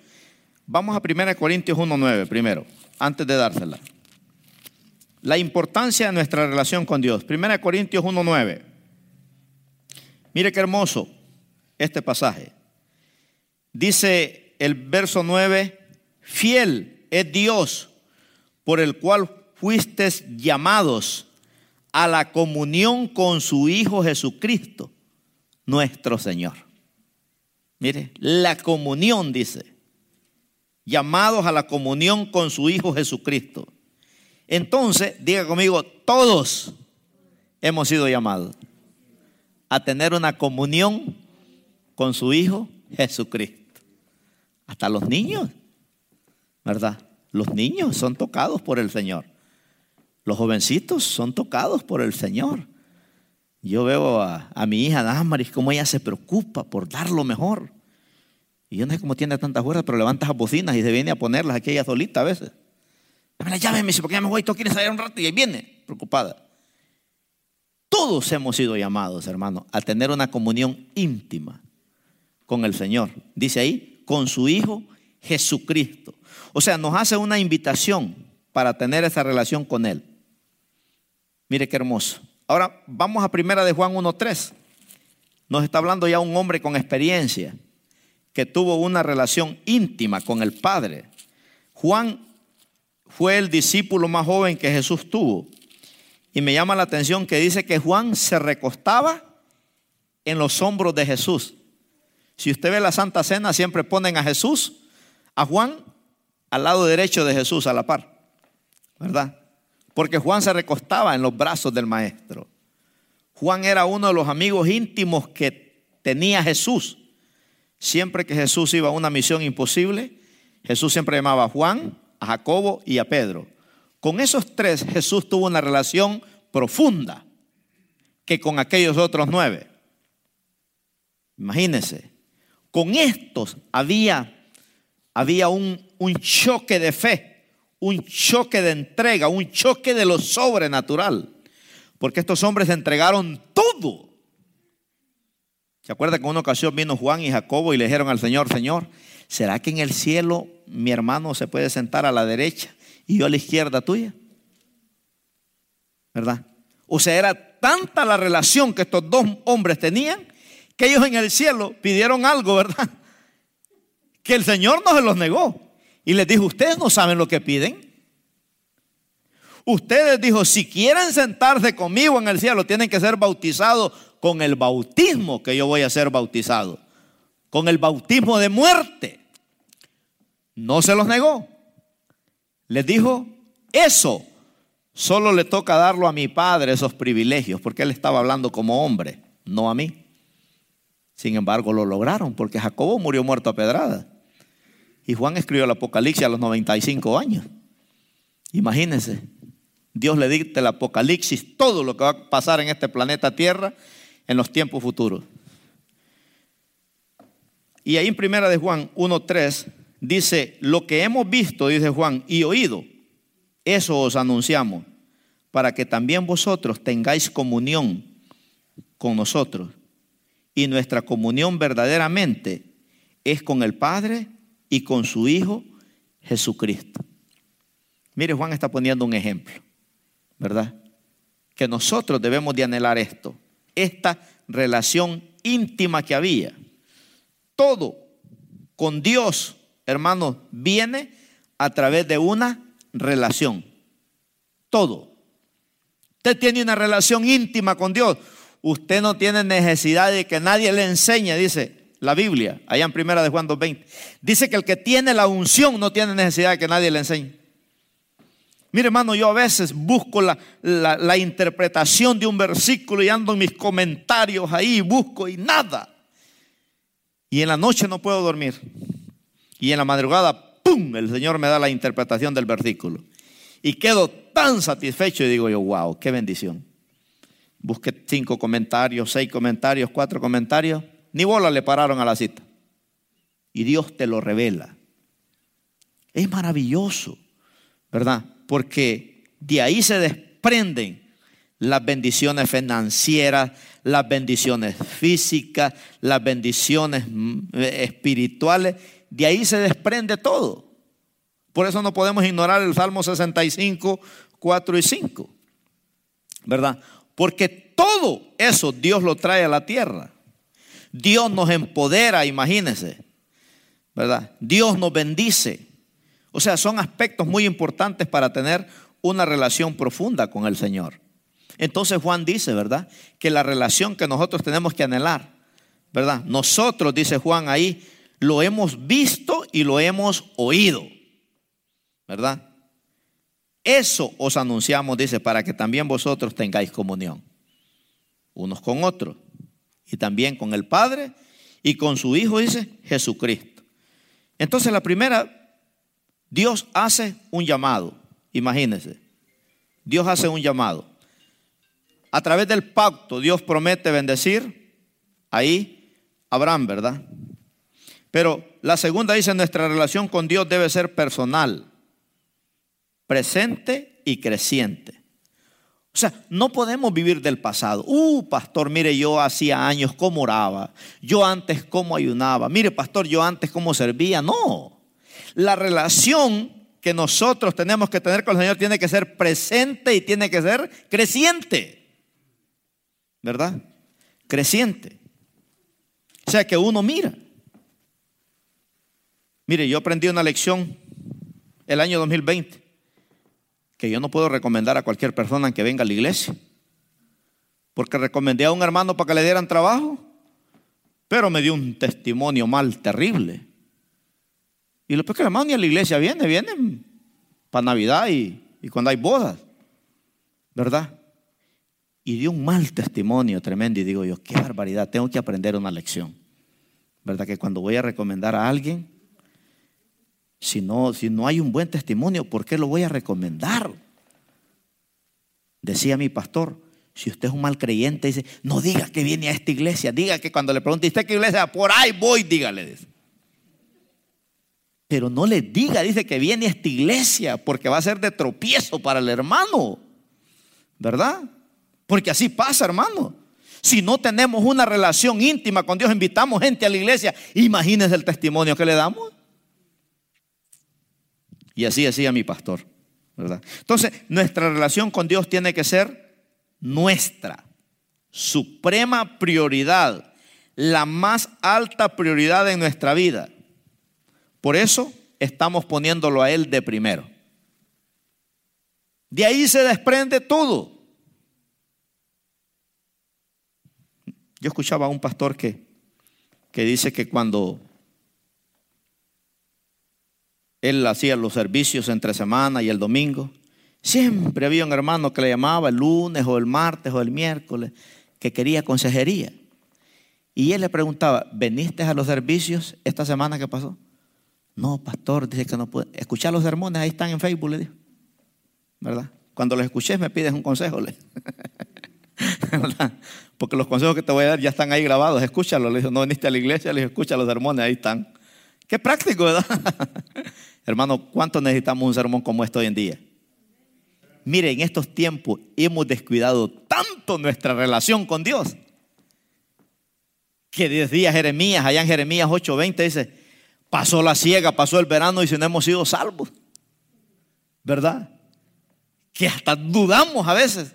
Vamos a 1 Corintios 1.9 primero, antes de dársela. La importancia de nuestra relación con Dios. 1 Corintios 1.9. Mire qué hermoso este pasaje. Dice el verso 9, fiel es Dios por el cual fuisteis llamados a la comunión con su Hijo Jesucristo, nuestro Señor. Mire, la comunión dice llamados a la comunión con su Hijo Jesucristo. Entonces, diga conmigo, todos hemos sido llamados a tener una comunión con su Hijo Jesucristo. Hasta los niños, ¿verdad? Los niños son tocados por el Señor. Los jovencitos son tocados por el Señor. Yo veo a, mi hija Damaris cómo ella se preocupa por dar lo mejor. Y yo no sé cómo tiene tantas fuerzas, pero levanta las bocinas y se viene a ponerlas aquí ella solita a veces. Dame la llave, me dice, porque ya me voy, tú quieres salir un rato y ahí viene, preocupada. Todos hemos sido llamados, hermano, a tener una comunión íntima con el Señor. Dice ahí, con su Hijo Jesucristo. O sea, nos hace una invitación para tener esa relación con Él. Mire qué hermoso. Ahora vamos a primera de Juan 1.3. Nos está hablando ya un hombre con experiencia que tuvo una relación íntima con el Padre. Juan fue el discípulo más joven que Jesús tuvo. Y me llama la atención que dice que Juan se recostaba en los hombros de Jesús. Si usted ve la Santa Cena, siempre ponen a Jesús, a Juan, al lado derecho de Jesús, a la par. ¿Verdad? Porque Juan se recostaba en los brazos del Maestro. Juan era uno de los amigos íntimos que tenía Jesús. Siempre que Jesús iba a una misión imposible, Jesús siempre llamaba a Juan, a Jacobo y a Pedro. Con esos tres Jesús tuvo una relación profunda que con aquellos otros nueve. Imagínense, con estos había, había un, un choque de fe, un choque de entrega, un choque de lo sobrenatural. Porque estos hombres entregaron todo ¿Se acuerda que en una ocasión vino Juan y Jacobo y le dijeron al Señor, Señor, ¿será que en el cielo mi hermano se puede sentar a la derecha y yo a la izquierda tuya? ¿Verdad? O sea, era tanta la relación que estos dos hombres tenían que ellos en el cielo pidieron algo, ¿verdad? Que el Señor no se los negó. Y les dijo, ustedes no saben lo que piden. Ustedes dijo, si quieren sentarse conmigo en el cielo, tienen que ser bautizados con el bautismo que yo voy a ser bautizado, con el bautismo de muerte. No se los negó. Les dijo, eso solo le toca darlo a mi padre, esos privilegios, porque él estaba hablando como hombre, no a mí. Sin embargo, lo lograron, porque Jacobo murió muerto a pedrada. Y Juan escribió el Apocalipsis a los 95 años. Imagínense, Dios le dicta el Apocalipsis, todo lo que va a pasar en este planeta Tierra en los tiempos futuros. Y ahí en primera de Juan 1.3 dice, lo que hemos visto, dice Juan, y oído, eso os anunciamos, para que también vosotros tengáis comunión con nosotros. Y nuestra comunión verdaderamente es con el Padre y con su Hijo Jesucristo. Mire, Juan está poniendo un ejemplo, ¿verdad? Que nosotros debemos de anhelar esto, esta relación íntima que había. Todo con Dios, hermanos, viene a través de una relación. Todo. Usted tiene una relación íntima con Dios. Usted no tiene necesidad de que nadie le enseñe, dice la Biblia, allá en primera de Juan 2.20. Dice que el que tiene la unción no tiene necesidad de que nadie le enseñe. Mire, hermano, yo a veces busco la, la, interpretación de un versículo y ando en mis comentarios ahí, busco y nada. Y en la noche no puedo dormir. Y en la madrugada, ¡pum!, el Señor me da la interpretación del versículo. Y quedo tan satisfecho y digo yo, wow, qué bendición. Busqué cinco comentarios, seis comentarios, cuatro comentarios. Ni bola le pararon a la cita. Y Dios te lo revela. Es maravilloso, ¿verdad? porque de ahí se desprenden las bendiciones financieras, las bendiciones físicas, las bendiciones mm, espirituales, de ahí se desprende todo. Por eso no podemos ignorar el Salmo 65, 4 y 5, ¿verdad? Porque todo eso Dios lo trae a la tierra. Dios nos empodera, imagínense, ¿verdad? Dios nos bendice. O sea, son aspectos muy importantes para tener una relación profunda con el Señor. Entonces Juan dice, ¿verdad? Que la relación que nosotros tenemos que anhelar, ¿verdad? Nosotros, dice Juan ahí, lo hemos visto y lo hemos oído, ¿verdad? Eso os anunciamos, dice, para que también vosotros tengáis comunión, unos con otros, y también con el Padre y con su Hijo, dice Jesucristo. Entonces la primera Dios hace un llamado, imagínense. Dios hace un llamado. A través del pacto Dios promete bendecir ahí Abraham, ¿verdad? Pero la segunda dice, nuestra relación con Dios debe ser personal, presente y creciente. O sea, no podemos vivir del pasado. Uh, pastor, mire, yo hacía años cómo oraba. Yo antes cómo ayunaba. Mire, pastor, yo antes cómo servía. No. La relación que nosotros tenemos que tener con el Señor tiene que ser presente y tiene que ser creciente. ¿Verdad? Creciente. O sea que uno mira. Mire, yo aprendí una lección el año 2020 que yo no puedo recomendar a cualquier persona que venga a la iglesia. Porque recomendé a un hermano para que le dieran trabajo, pero me dio un testimonio mal terrible. Y después que la hermano ni a la iglesia viene, vienen para Navidad y, cuando hay bodas, ¿verdad? Y dio un mal testimonio tremendo y digo yo, qué barbaridad, tengo que aprender una lección. ¿Verdad? Que cuando voy a recomendar a alguien, si no, si no hay un buen testimonio, ¿por qué lo voy a recomendar? Decía mi pastor, si usted es un mal creyente, dice, no diga que viene a esta iglesia, diga que cuando le pregunte, ¿usted qué iglesia? Por ahí voy, dígale. Pero no le diga, dice que viene a esta iglesia porque va a ser de tropiezo para el hermano. ¿Verdad? Porque así pasa, hermano. Si no tenemos una relación íntima con Dios, invitamos gente a la iglesia, imagínense el testimonio que le damos. Y así decía mi pastor, ¿verdad? Entonces, nuestra relación con Dios tiene que ser nuestra, suprema prioridad, la más alta prioridad en nuestra vida. Por eso estamos poniéndolo a Él de primero. De ahí se desprende todo. Yo escuchaba a un pastor que, que dice que cuando él hacía los servicios entre semana y el domingo, Siempre había un hermano que le llamaba el lunes o el martes o el miércoles que quería consejería. Y él le preguntaba, ¿veniste a los servicios esta semana que pasó? No, pastor, dice que no puede. Escuchar los sermones, ahí están en Facebook, le dijo. ¿Verdad? Cuando los escuches me pides un consejo, le. [laughs] ¿verdad? Porque los consejos que te voy a dar ya están ahí grabados, escúchalos. Le dijo, no viniste a la iglesia, le dijo, escucha los sermones, ahí están. Qué práctico, ¿verdad? [laughs] Hermano, ¿cuánto necesitamos un sermón como este hoy en día? Mire, en estos tiempos hemos descuidado tanto nuestra relación con Dios que decía Jeremías, allá en Jeremías 8:20 dice, pasó la ciega, pasó el verano y si no hemos sido salvos, ¿verdad? Que hasta dudamos a veces.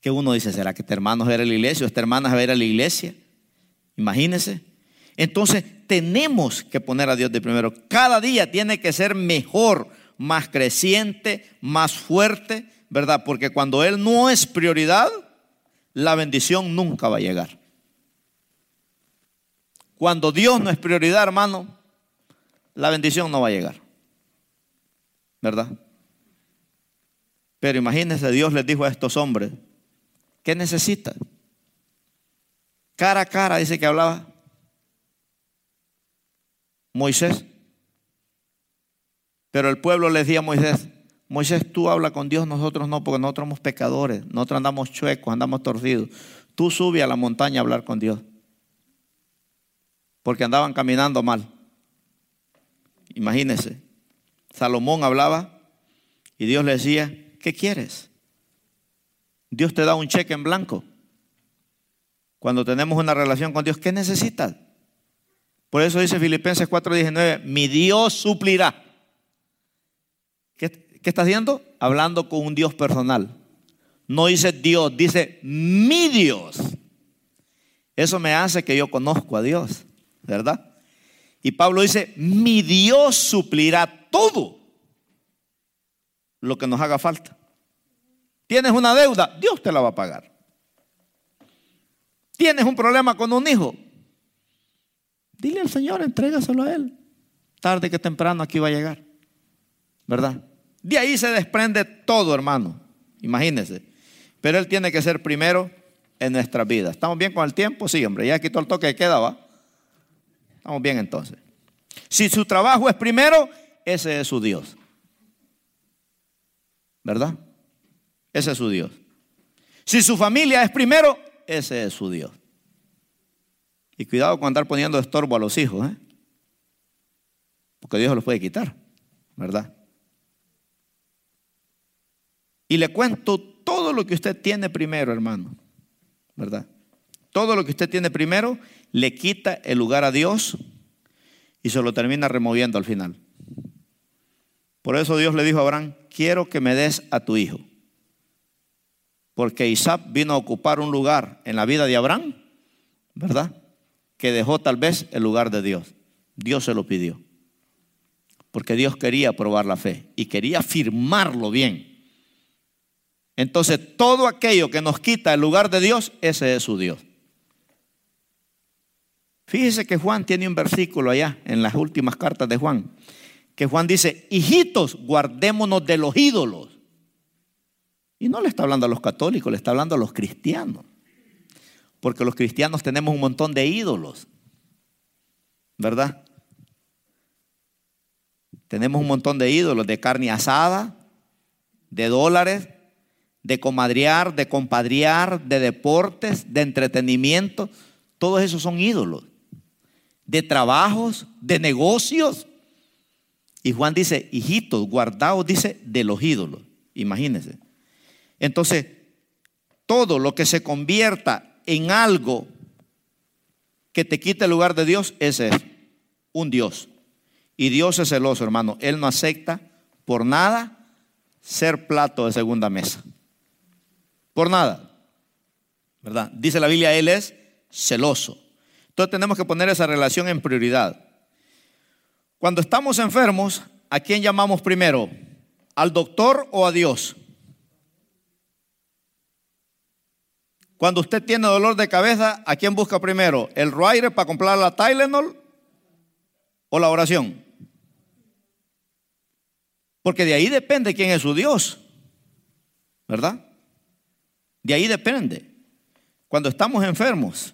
Que uno dice, ¿será que este hermano va a ir a la iglesia o esta hermana va a ir a la iglesia? Imagínense. Entonces tenemos que poner a Dios de primero. Cada día tiene que ser mejor más creciente, más fuerte, ¿verdad? Porque cuando Él no es prioridad, la bendición nunca va a llegar. Cuando Dios no es prioridad, hermano, la bendición no va a llegar. ¿Verdad? Pero imagínense, Dios les dijo a estos hombres, ¿qué necesitan? Cara a cara, dice que hablaba Moisés. Pero el pueblo le decía a Moisés, Moisés, tú habla con Dios, nosotros no, porque nosotros somos pecadores, nosotros andamos chuecos, andamos torcidos. Tú sube a la montaña a hablar con Dios. Porque andaban caminando mal. Imagínense. Salomón hablaba y Dios le decía, ¿qué quieres? Dios te da un cheque en blanco. Cuando tenemos una relación con Dios, ¿qué necesitas? Por eso dice Filipenses 4:19, mi Dios suplirá ¿Qué, está haciendo? Hablando con un Dios personal. No dice Dios, dice mi Dios. Eso me hace que yo conozco a Dios, ¿verdad? Y Pablo dice, mi Dios suplirá todo lo que nos haga falta. Tienes una deuda, Dios te la va a pagar. Tienes un problema con un hijo, dile al Señor, entrégaselo a Él. Tarde que temprano aquí va a llegar, ¿verdad? De ahí se desprende todo, hermano. Imagínense. Pero Él tiene que ser primero en nuestra vida. ¿Estamos bien con el tiempo? Sí, hombre. Ya quitó el toque de queda, ¿va? Estamos bien entonces. Si su trabajo es primero, ese es su Dios. ¿Verdad? Ese es su Dios. Si su familia es primero, ese es su Dios. Y cuidado con andar poniendo estorbo a los hijos, ¿eh? Porque Dios los puede quitar, ¿verdad? Y le cuento todo lo que usted tiene primero, hermano. ¿Verdad? Todo lo que usted tiene primero le quita el lugar a Dios y se lo termina removiendo al final. Por eso Dios le dijo a Abraham, quiero que me des a tu hijo. Porque Isaac vino a ocupar un lugar en la vida de Abraham, ¿verdad? Que dejó tal vez el lugar de Dios. Dios se lo pidió. Porque Dios quería probar la fe y quería firmarlo bien. Entonces todo aquello que nos quita el lugar de Dios, ese es su Dios. Fíjese que Juan tiene un versículo allá en las últimas cartas de Juan, que Juan dice, hijitos, guardémonos de los ídolos. Y no le está hablando a los católicos, le está hablando a los cristianos. Porque los cristianos tenemos un montón de ídolos, ¿verdad? Tenemos un montón de ídolos, de carne asada, de dólares, de comadrear, de compadrear, de deportes, de entretenimiento. Todos esos son ídolos. De trabajos, de negocios. Y Juan dice, hijitos, guardaos, dice, de los ídolos. Imagínense. Entonces, todo lo que se convierta en algo que te quite el lugar de Dios, ese es un Dios. Y Dios es celoso, hermano. Él no acepta por nada ser plato de segunda mesa. Por nada. ¿Verdad? Dice la Biblia, Él es celoso. Entonces tenemos que poner esa relación en prioridad. Cuando estamos enfermos, ¿a quién llamamos primero? ¿Al doctor o a Dios? Cuando usted tiene dolor de cabeza, ¿a quién busca primero? ¿El Roaire para comprar la Tylenol o la oración? Porque de ahí depende quién es su Dios. ¿verdad? De ahí depende. Cuando estamos enfermos,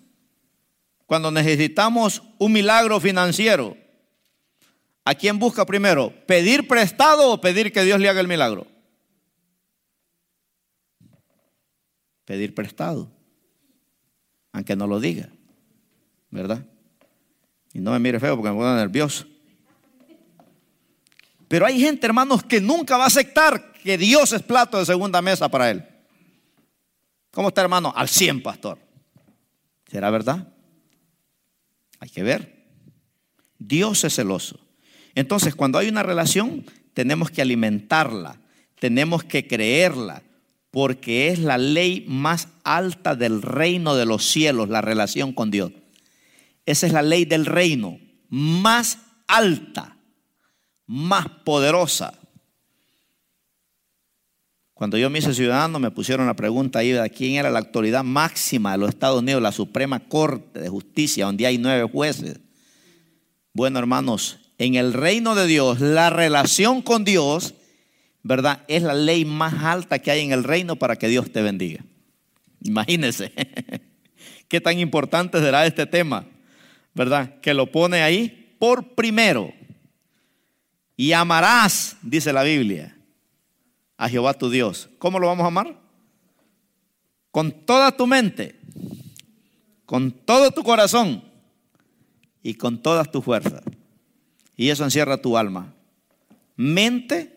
cuando necesitamos un milagro financiero, ¿a quién busca primero? ¿Pedir prestado o pedir que Dios le haga el milagro? Pedir prestado, aunque no lo diga, ¿verdad? Y no me mire feo porque me pone nervioso. Pero hay gente, hermanos, que nunca va a aceptar que Dios es plato de segunda mesa para él. ¿Cómo está, hermano? Al 100, pastor. ¿Será verdad? Hay que ver. Dios es celoso. Entonces, cuando hay una relación, tenemos que alimentarla, tenemos que creerla, porque es la ley más alta del reino de los cielos, la relación con Dios. Esa es la ley del reino, más alta, más poderosa. Cuando yo me hice ciudadano me pusieron la pregunta ahí de quién era la autoridad máxima de los Estados Unidos, la Suprema Corte de Justicia, donde hay nueve jueces. Bueno, hermanos, en el reino de Dios, la relación con Dios, ¿verdad? Es la ley más alta que hay en el reino para que Dios te bendiga. Imagínense [laughs] qué tan importante será este tema. ¿verdad? Que lo pone ahí por primero. Y amarás, dice la Biblia, a Jehová tu Dios. ¿Cómo lo vamos a amar? Con toda tu mente, con todo tu corazón y con todas tus fuerzas. Y eso encierra tu alma. Mente,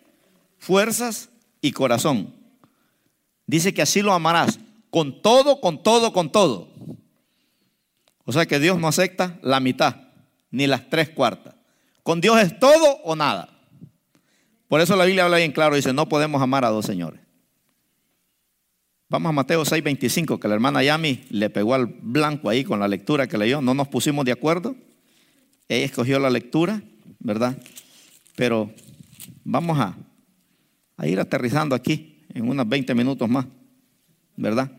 fuerzas y corazón. Dice que así lo amarás. Con todo, con todo, con todo. O sea que Dios no acepta la mitad, ni las tres cuartas. Con Dios es todo o nada. Por eso la Biblia habla bien claro, dice, no podemos amar a dos señores. Vamos a Mateo 6:25, que la hermana Yami le pegó al blanco ahí con la lectura que leyó. No nos pusimos de acuerdo. Ella escogió la lectura, ¿verdad? Pero vamos a, a ir aterrizando aquí en unos 20 minutos más, ¿verdad?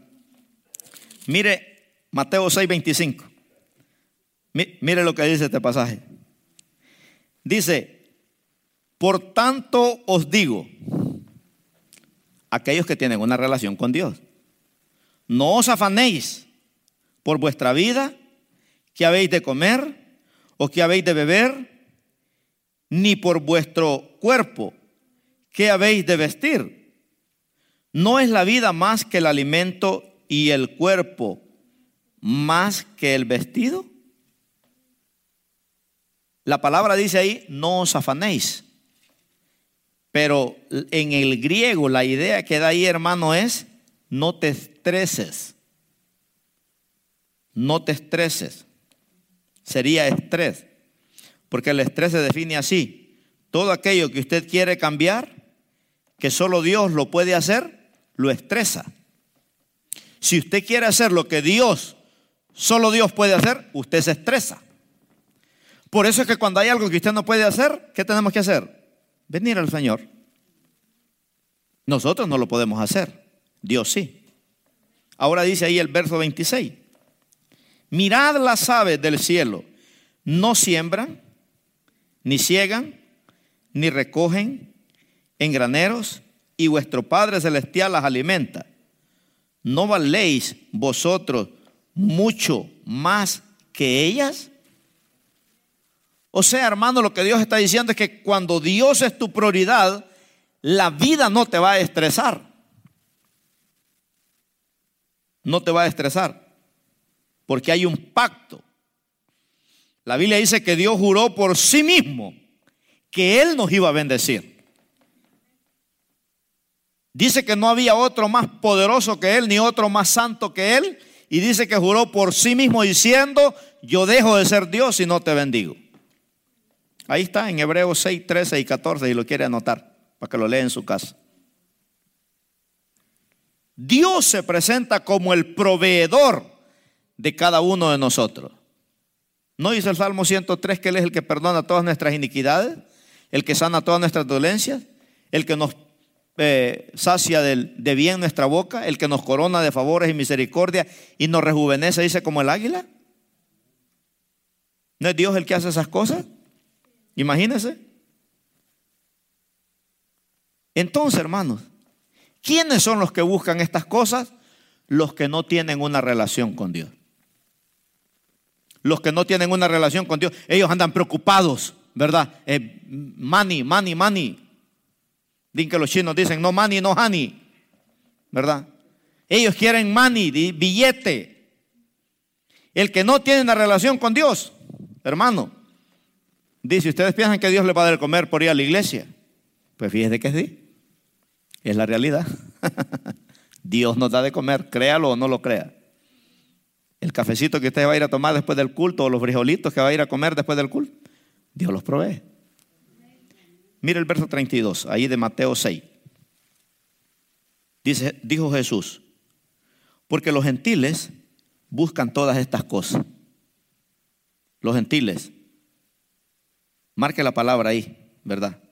Mire Mateo 6:25. Mire lo que dice este pasaje. Dice, por tanto os digo, aquellos que tienen una relación con Dios, no os afanéis por vuestra vida, que habéis de comer o que habéis de beber, ni por vuestro cuerpo, que habéis de vestir. ¿No es la vida más que el alimento y el cuerpo más que el vestido? La palabra dice ahí, no os afanéis. Pero en el griego la idea que da ahí, hermano, es no te estreses. No te estreses. Sería estrés. Porque el estrés se define así. Todo aquello que usted quiere cambiar, que solo Dios lo puede hacer, lo estresa. Si usted quiere hacer lo que Dios, solo Dios puede hacer, usted se estresa. Por eso es que cuando hay algo que usted no puede hacer, ¿qué tenemos que hacer? Venir al Señor. Nosotros no lo podemos hacer, Dios sí. Ahora dice ahí el verso 26. Mirad las aves del cielo, no siembran, ni ciegan, ni recogen en graneros, y vuestro Padre Celestial las alimenta. ¿No valéis vosotros mucho más que ellas? O sea, hermano, lo que Dios está diciendo es que cuando Dios es tu prioridad, la vida no te va a estresar. No te va a estresar. Porque hay un pacto. La Biblia dice que Dios juró por sí mismo que Él nos iba a bendecir. Dice que no había otro más poderoso que Él, ni otro más santo que Él. Y dice que juró por sí mismo diciendo, yo dejo de ser Dios y no te bendigo. Ahí está en Hebreos 6, 13 y 14 si lo quiere anotar para que lo lea en su casa. Dios se presenta como el proveedor de cada uno de nosotros. ¿No dice el Salmo 103 que Él es el que perdona todas nuestras iniquidades? El que sana todas nuestras dolencias, el que nos eh, sacia de, de bien nuestra boca, el que nos corona de favores y misericordia y nos rejuvenece, dice como el águila. ¿No es Dios el que hace esas cosas? Imagínense. Entonces, hermanos, ¿Quiénes son los que buscan estas cosas? Los que no tienen una relación con Dios. Los que no tienen una relación con Dios, ellos andan preocupados, ¿verdad? Money, money, money. Dicen que los chinos dicen no money, no honey, ¿verdad? Ellos quieren money, billete. El que no tiene una relación con Dios, hermano, dice, ¿ustedes piensan que Dios le va a dar comer por ir a la iglesia? Pues fíjese que sí. Es la realidad. [laughs] Dios nos da de comer, créalo o no lo crea. El cafecito que usted va a ir a tomar después del culto o los frijolitos que va a ir a comer después del culto, Dios los provee. Mire el verso 32, ahí de Mateo 6. Dice, dijo Jesús, porque los gentiles buscan todas estas cosas. Los gentiles. Marque la palabra ahí, ¿verdad?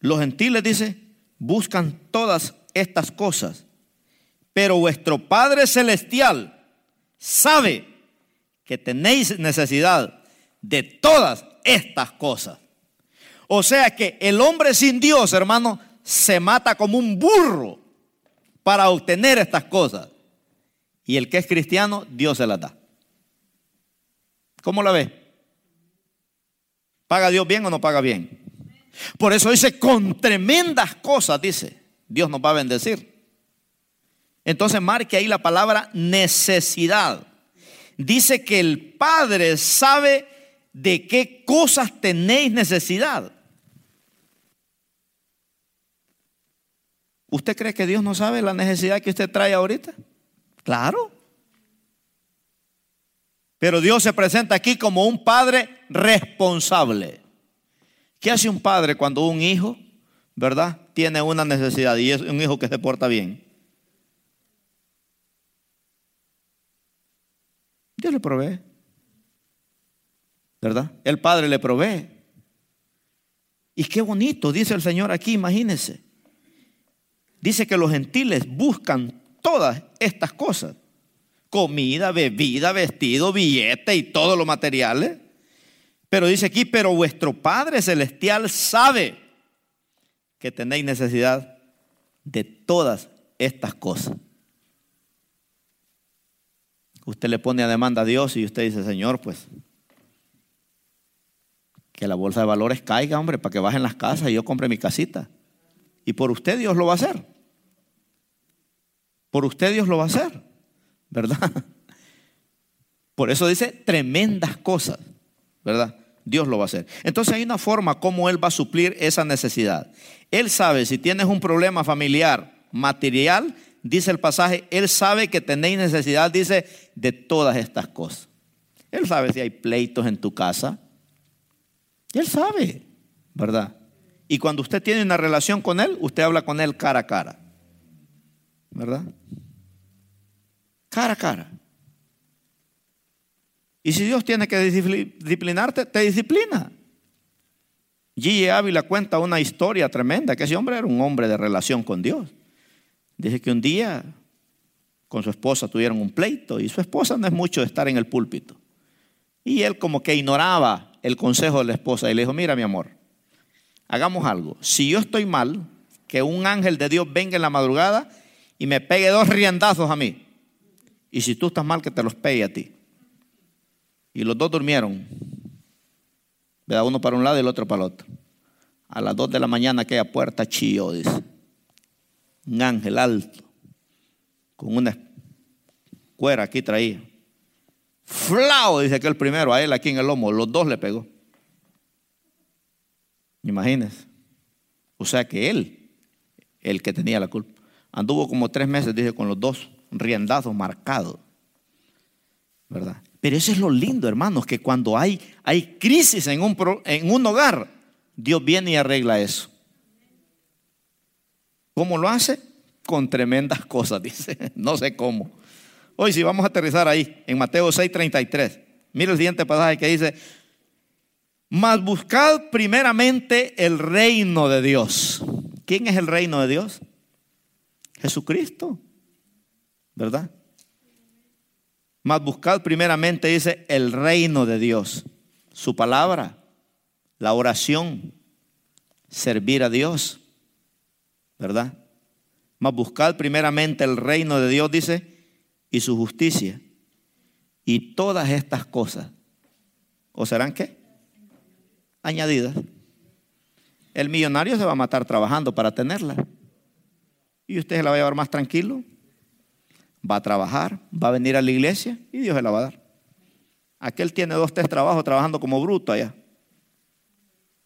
Los gentiles, dice, buscan todas estas cosas, pero vuestro Padre Celestial sabe que tenéis necesidad de todas estas cosas. O sea que el hombre sin Dios, hermano, se mata como un burro para obtener estas cosas. Y el que es cristiano, Dios se las da. ¿Cómo la ve? ¿Paga Dios bien o no paga bien? Por eso dice, con tremendas cosas, dice, Dios nos va a bendecir. Entonces marque ahí la palabra necesidad. Dice que el Padre sabe de qué cosas tenéis necesidad. ¿Usted cree que Dios no sabe la necesidad que usted trae ahorita? Claro. Pero Dios se presenta aquí como un padre responsable. ¿Qué hace un padre cuando un hijo, verdad, tiene una necesidad y es un hijo que se porta bien? Dios le provee. ¿Verdad? El Padre le provee. Y qué bonito, dice el Señor aquí, imagínense. Dice que los gentiles buscan todas estas cosas. Comida, bebida, vestido, billete y todos los materiales. Pero dice aquí, pero vuestro Padre Celestial sabe que tenéis necesidad de todas estas cosas. Usted le pone a demanda a Dios y usted dice, Señor, pues que la bolsa de valores caiga, hombre, para que bajen las casas y yo compre mi casita. Y por usted Dios lo va a hacer. Por usted Dios lo va a hacer, ¿verdad? [laughs] Por eso dice tremendas cosas, ¿verdad? Dios lo va a hacer. Entonces hay una forma como Él va a suplir esa necesidad. Él sabe si tienes un problema familiar, material, dice el pasaje, Él sabe que tenéis necesidad, dice, de todas estas cosas. Él sabe si hay pleitos en tu casa. Él sabe, ¿verdad? Y cuando usted tiene una relación con Él, usted habla con Él cara a cara. ¿Verdad? Cara a cara. Y si Dios tiene que disciplinarte, te disciplina. G. Ávila cuenta una historia tremenda, que ese hombre era un hombre de relación con Dios. Dice que un día con su esposa tuvieron un pleito y su esposa no es mucho de estar en el púlpito. Y él como que ignoraba el consejo de la esposa y le dijo, mira mi amor, hagamos algo. Si yo estoy mal, que un ángel de Dios venga en la madrugada y me pegue dos riendazos a mí. Y si tú estás mal, que te los pegue a ti. Y los dos durmieron. Uno para un lado y el otro para el otro. A las dos de la mañana aquella puerta chilló, dice. Un ángel alto, con una cuera aquí traía. Flau, dice que el primero, a él aquí en el lomo, los dos le pegó. Imagínense. O sea que él, el que tenía la culpa, anduvo como tres meses, dice, con los dos riendazos marcados. ¿Verdad? Pero eso es lo lindo, hermanos, que cuando hay, hay crisis en un, en un hogar, Dios viene y arregla eso. ¿Cómo lo hace? Con tremendas [laughs] cosas, dice. No sé cómo. Hoy si vamos a aterrizar ahí, en Mateo 6:33. Mira el siguiente pasaje que dice, mas buscad primeramente el reino de Dios. ¿Quién es el reino de Dios? Jesucristo, ¿verdad? Mas buscad primeramente, dice, el reino de Dios, su palabra, la oración, servir a Dios, ¿verdad? Mas buscad primeramente el reino de Dios, dice, y su justicia. Y todas estas cosas, ¿o serán qué? Añadidas. El millonario se va a matar trabajando para tenerla. Y usted se la va a llevar más tranquilo. Va a trabajar, va a venir a la iglesia y Dios se la va a dar. Aquel tiene dos, tres trabajos trabajando como bruto allá.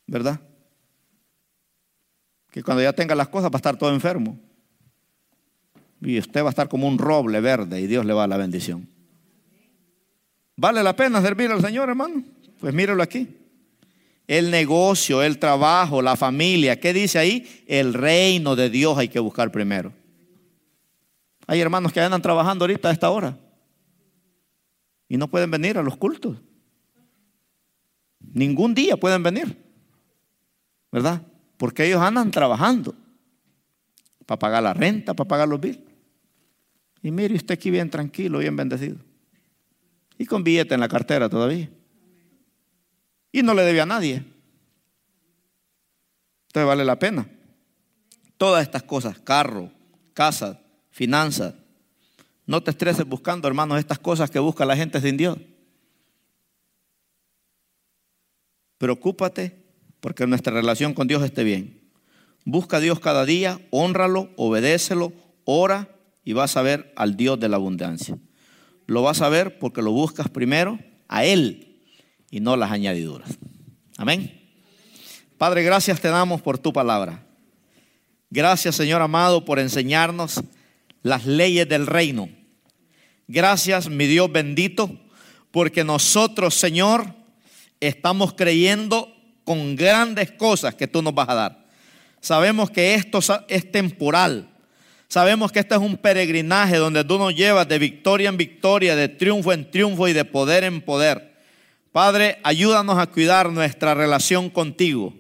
¿Verdad? Que cuando ya tenga las cosas va a estar todo enfermo. Y usted va a estar como un roble verde y Dios le va a la bendición. ¿Vale la pena servir al Señor, hermano? Pues mírelo aquí. El negocio, el trabajo, la familia. ¿Qué dice ahí? El reino de Dios hay que buscar primero. Hay hermanos que andan trabajando ahorita a esta hora y no pueden venir a los cultos. Ningún día pueden venir. ¿Verdad? Porque ellos andan trabajando para pagar la renta, para pagar los bills. Y mire usted aquí bien tranquilo, bien bendecido. Y con billete en la cartera todavía. Y no le debe a nadie. Entonces vale la pena. Todas estas cosas, carro, casa, finanzas. No te estreses buscando, hermanos, estas cosas que busca la gente sin Dios. Preocúpate porque nuestra relación con Dios esté bien. Busca a Dios cada día, honralo, obedécelo, ora y vas a ver al Dios de la abundancia. Lo vas a ver porque lo buscas primero a Él y no las añadiduras. Amén. Padre, gracias te damos por tu palabra. Gracias, Señor amado, por enseñarnos las leyes del reino. Gracias, mi Dios bendito, porque nosotros, Señor, estamos creyendo con grandes cosas que tú nos vas a dar. Sabemos que esto es temporal Sabemos que este es un peregrinaje donde tú nos llevas de victoria en victoria, de triunfo en triunfo y de poder en poder. Padre, ayúdanos a cuidar nuestra relación contigo.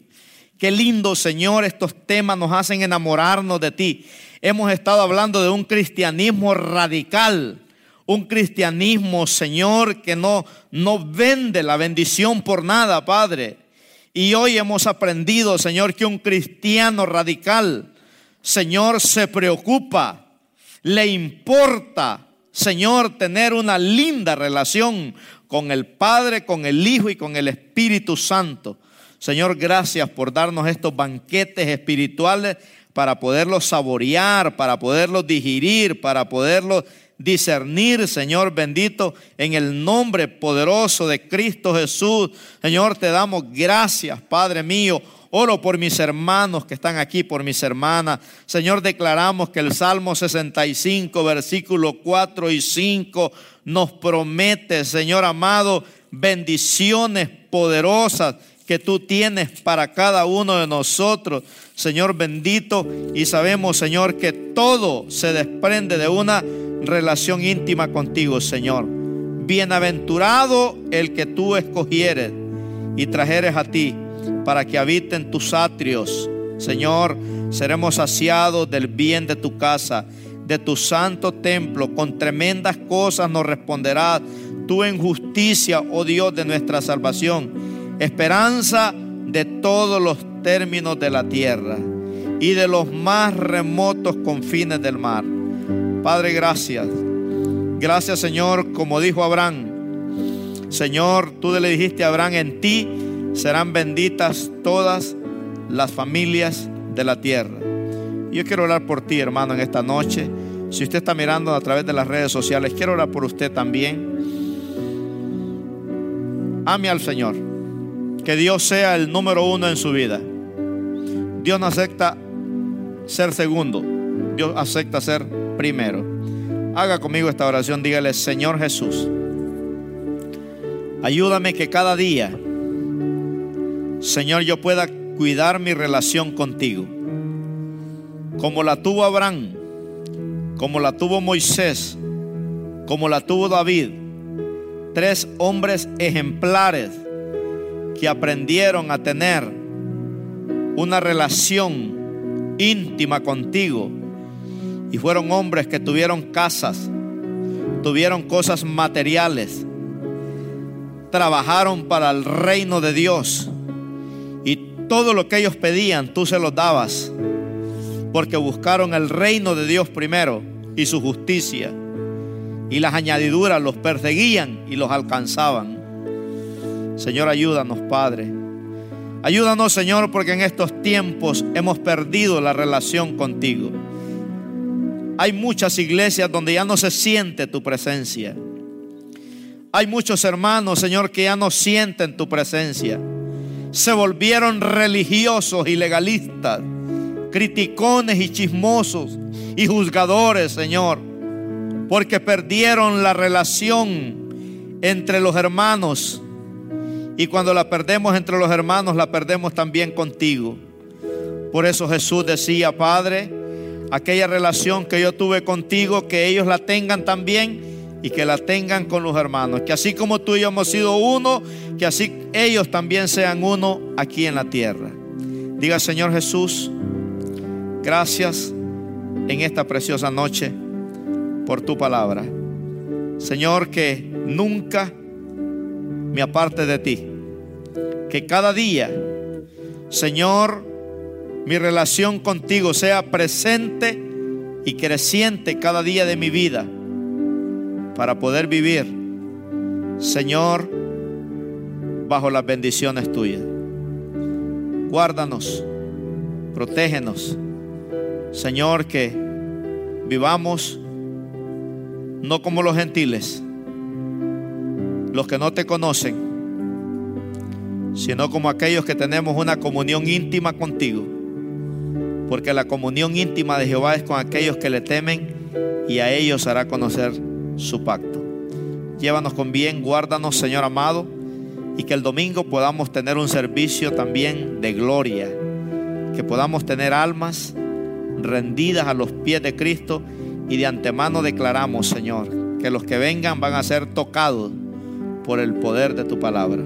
Qué lindo, Señor, estos temas nos hacen enamorarnos de ti. Hemos estado hablando de un cristianismo radical, un cristianismo, Señor, que no, no vende la bendición por nada, Padre. Y hoy hemos aprendido, Señor, que un cristiano radical Señor, se preocupa, le importa, Señor, tener una linda relación con el Padre, con el Hijo y con el Espíritu Santo. Señor, gracias por darnos estos banquetes espirituales para poderlos saborear, para poderlos digerir, para poderlos discernir, Señor bendito, en el nombre poderoso de Cristo Jesús. Señor, te damos gracias, Padre mío. Oro por mis hermanos que están aquí, por mis hermanas. Señor, declaramos que el Salmo 65, versículo 4 y 5 nos promete, Señor amado, bendiciones poderosas que tú tienes para cada uno de nosotros, Señor bendito. Y sabemos, Señor, que todo se desprende de una relación íntima contigo, Señor. Bienaventurado el que tú escogieres y trajeres a ti para que habiten tus atrios. Señor, seremos saciados del bien de tu casa, de tu santo templo. Con tremendas cosas nos responderás tú en justicia, oh Dios de nuestra salvación. Esperanza de todos los términos de la tierra y de los más remotos confines del mar. Padre, gracias. Gracias, Señor, como dijo Abraham. Señor, tú le dijiste a Abraham, en ti serán benditas todas las familias de la tierra. Yo quiero orar por ti, hermano, en esta noche. Si usted está mirando a través de las redes sociales, quiero orar por usted también. Ame al Señor. Que Dios sea el número uno en su vida. Dios no acepta ser segundo. Dios acepta ser primero. Haga conmigo esta oración. Dígale, Señor Jesús, ayúdame que cada día Señor, yo pueda cuidar mi relación contigo. Como la tuvo Abraham, como la tuvo Moisés, como la tuvo David. Tres hombres ejemplares que aprendieron a tener una relación íntima contigo. Y fueron hombres que tuvieron casas, tuvieron cosas materiales, trabajaron para el reino de Dios todo lo que ellos pedían, tú se los dabas. porque buscaron el reino de Dios primero y su justicia. Y las añadiduras los perseguían y los alcanzaban. Señor, ayúdanos, Padre. Ayúdanos, Señor, porque en estos tiempos hemos perdido la relación contigo. Hay muchas iglesias donde ya no se siente tu presencia. Hay muchos hermanos, Señor, que ya no sienten tu presencia. Se volvieron religiosos y legalistas, criticones y chismosos y juzgadores, Señor, porque perdieron la relación entre los hermanos. Y cuando la perdemos entre los hermanos, la perdemos también contigo. Por eso Jesús decía, Padre, aquella relación que yo tuve contigo, que ellos la tengan también y que la tengan con los hermanos. Que así como tú y yo hemos sido uno, que así ellos también sean uno aquí en la tierra. Diga Señor Jesús, gracias en esta preciosa noche por tu palabra. Señor, que nunca me aparte de ti. Que cada día, Señor, mi relación contigo sea presente y creciente cada día de mi vida para poder vivir, Señor, bajo las bendiciones tuyas. Guárdanos, protégenos, Señor, que vivamos no como los gentiles, los que no te conocen, sino como aquellos que tenemos una comunión íntima contigo. Porque la comunión íntima de Jehová es con aquellos que le temen y a ellos hará conocer su pacto. Llévanos con bien, guárdanos, Señor amado, y que el domingo podamos tener un servicio también de gloria, que podamos tener almas rendidas a los pies de Cristo y de antemano declaramos, Señor, que los que vengan van a ser tocados por el poder de tu palabra.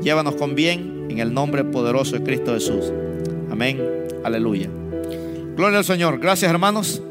Llévanos con bien en el nombre poderoso de Cristo Jesús. Amén. Aleluya. Gloria al Señor. Gracias hermanos.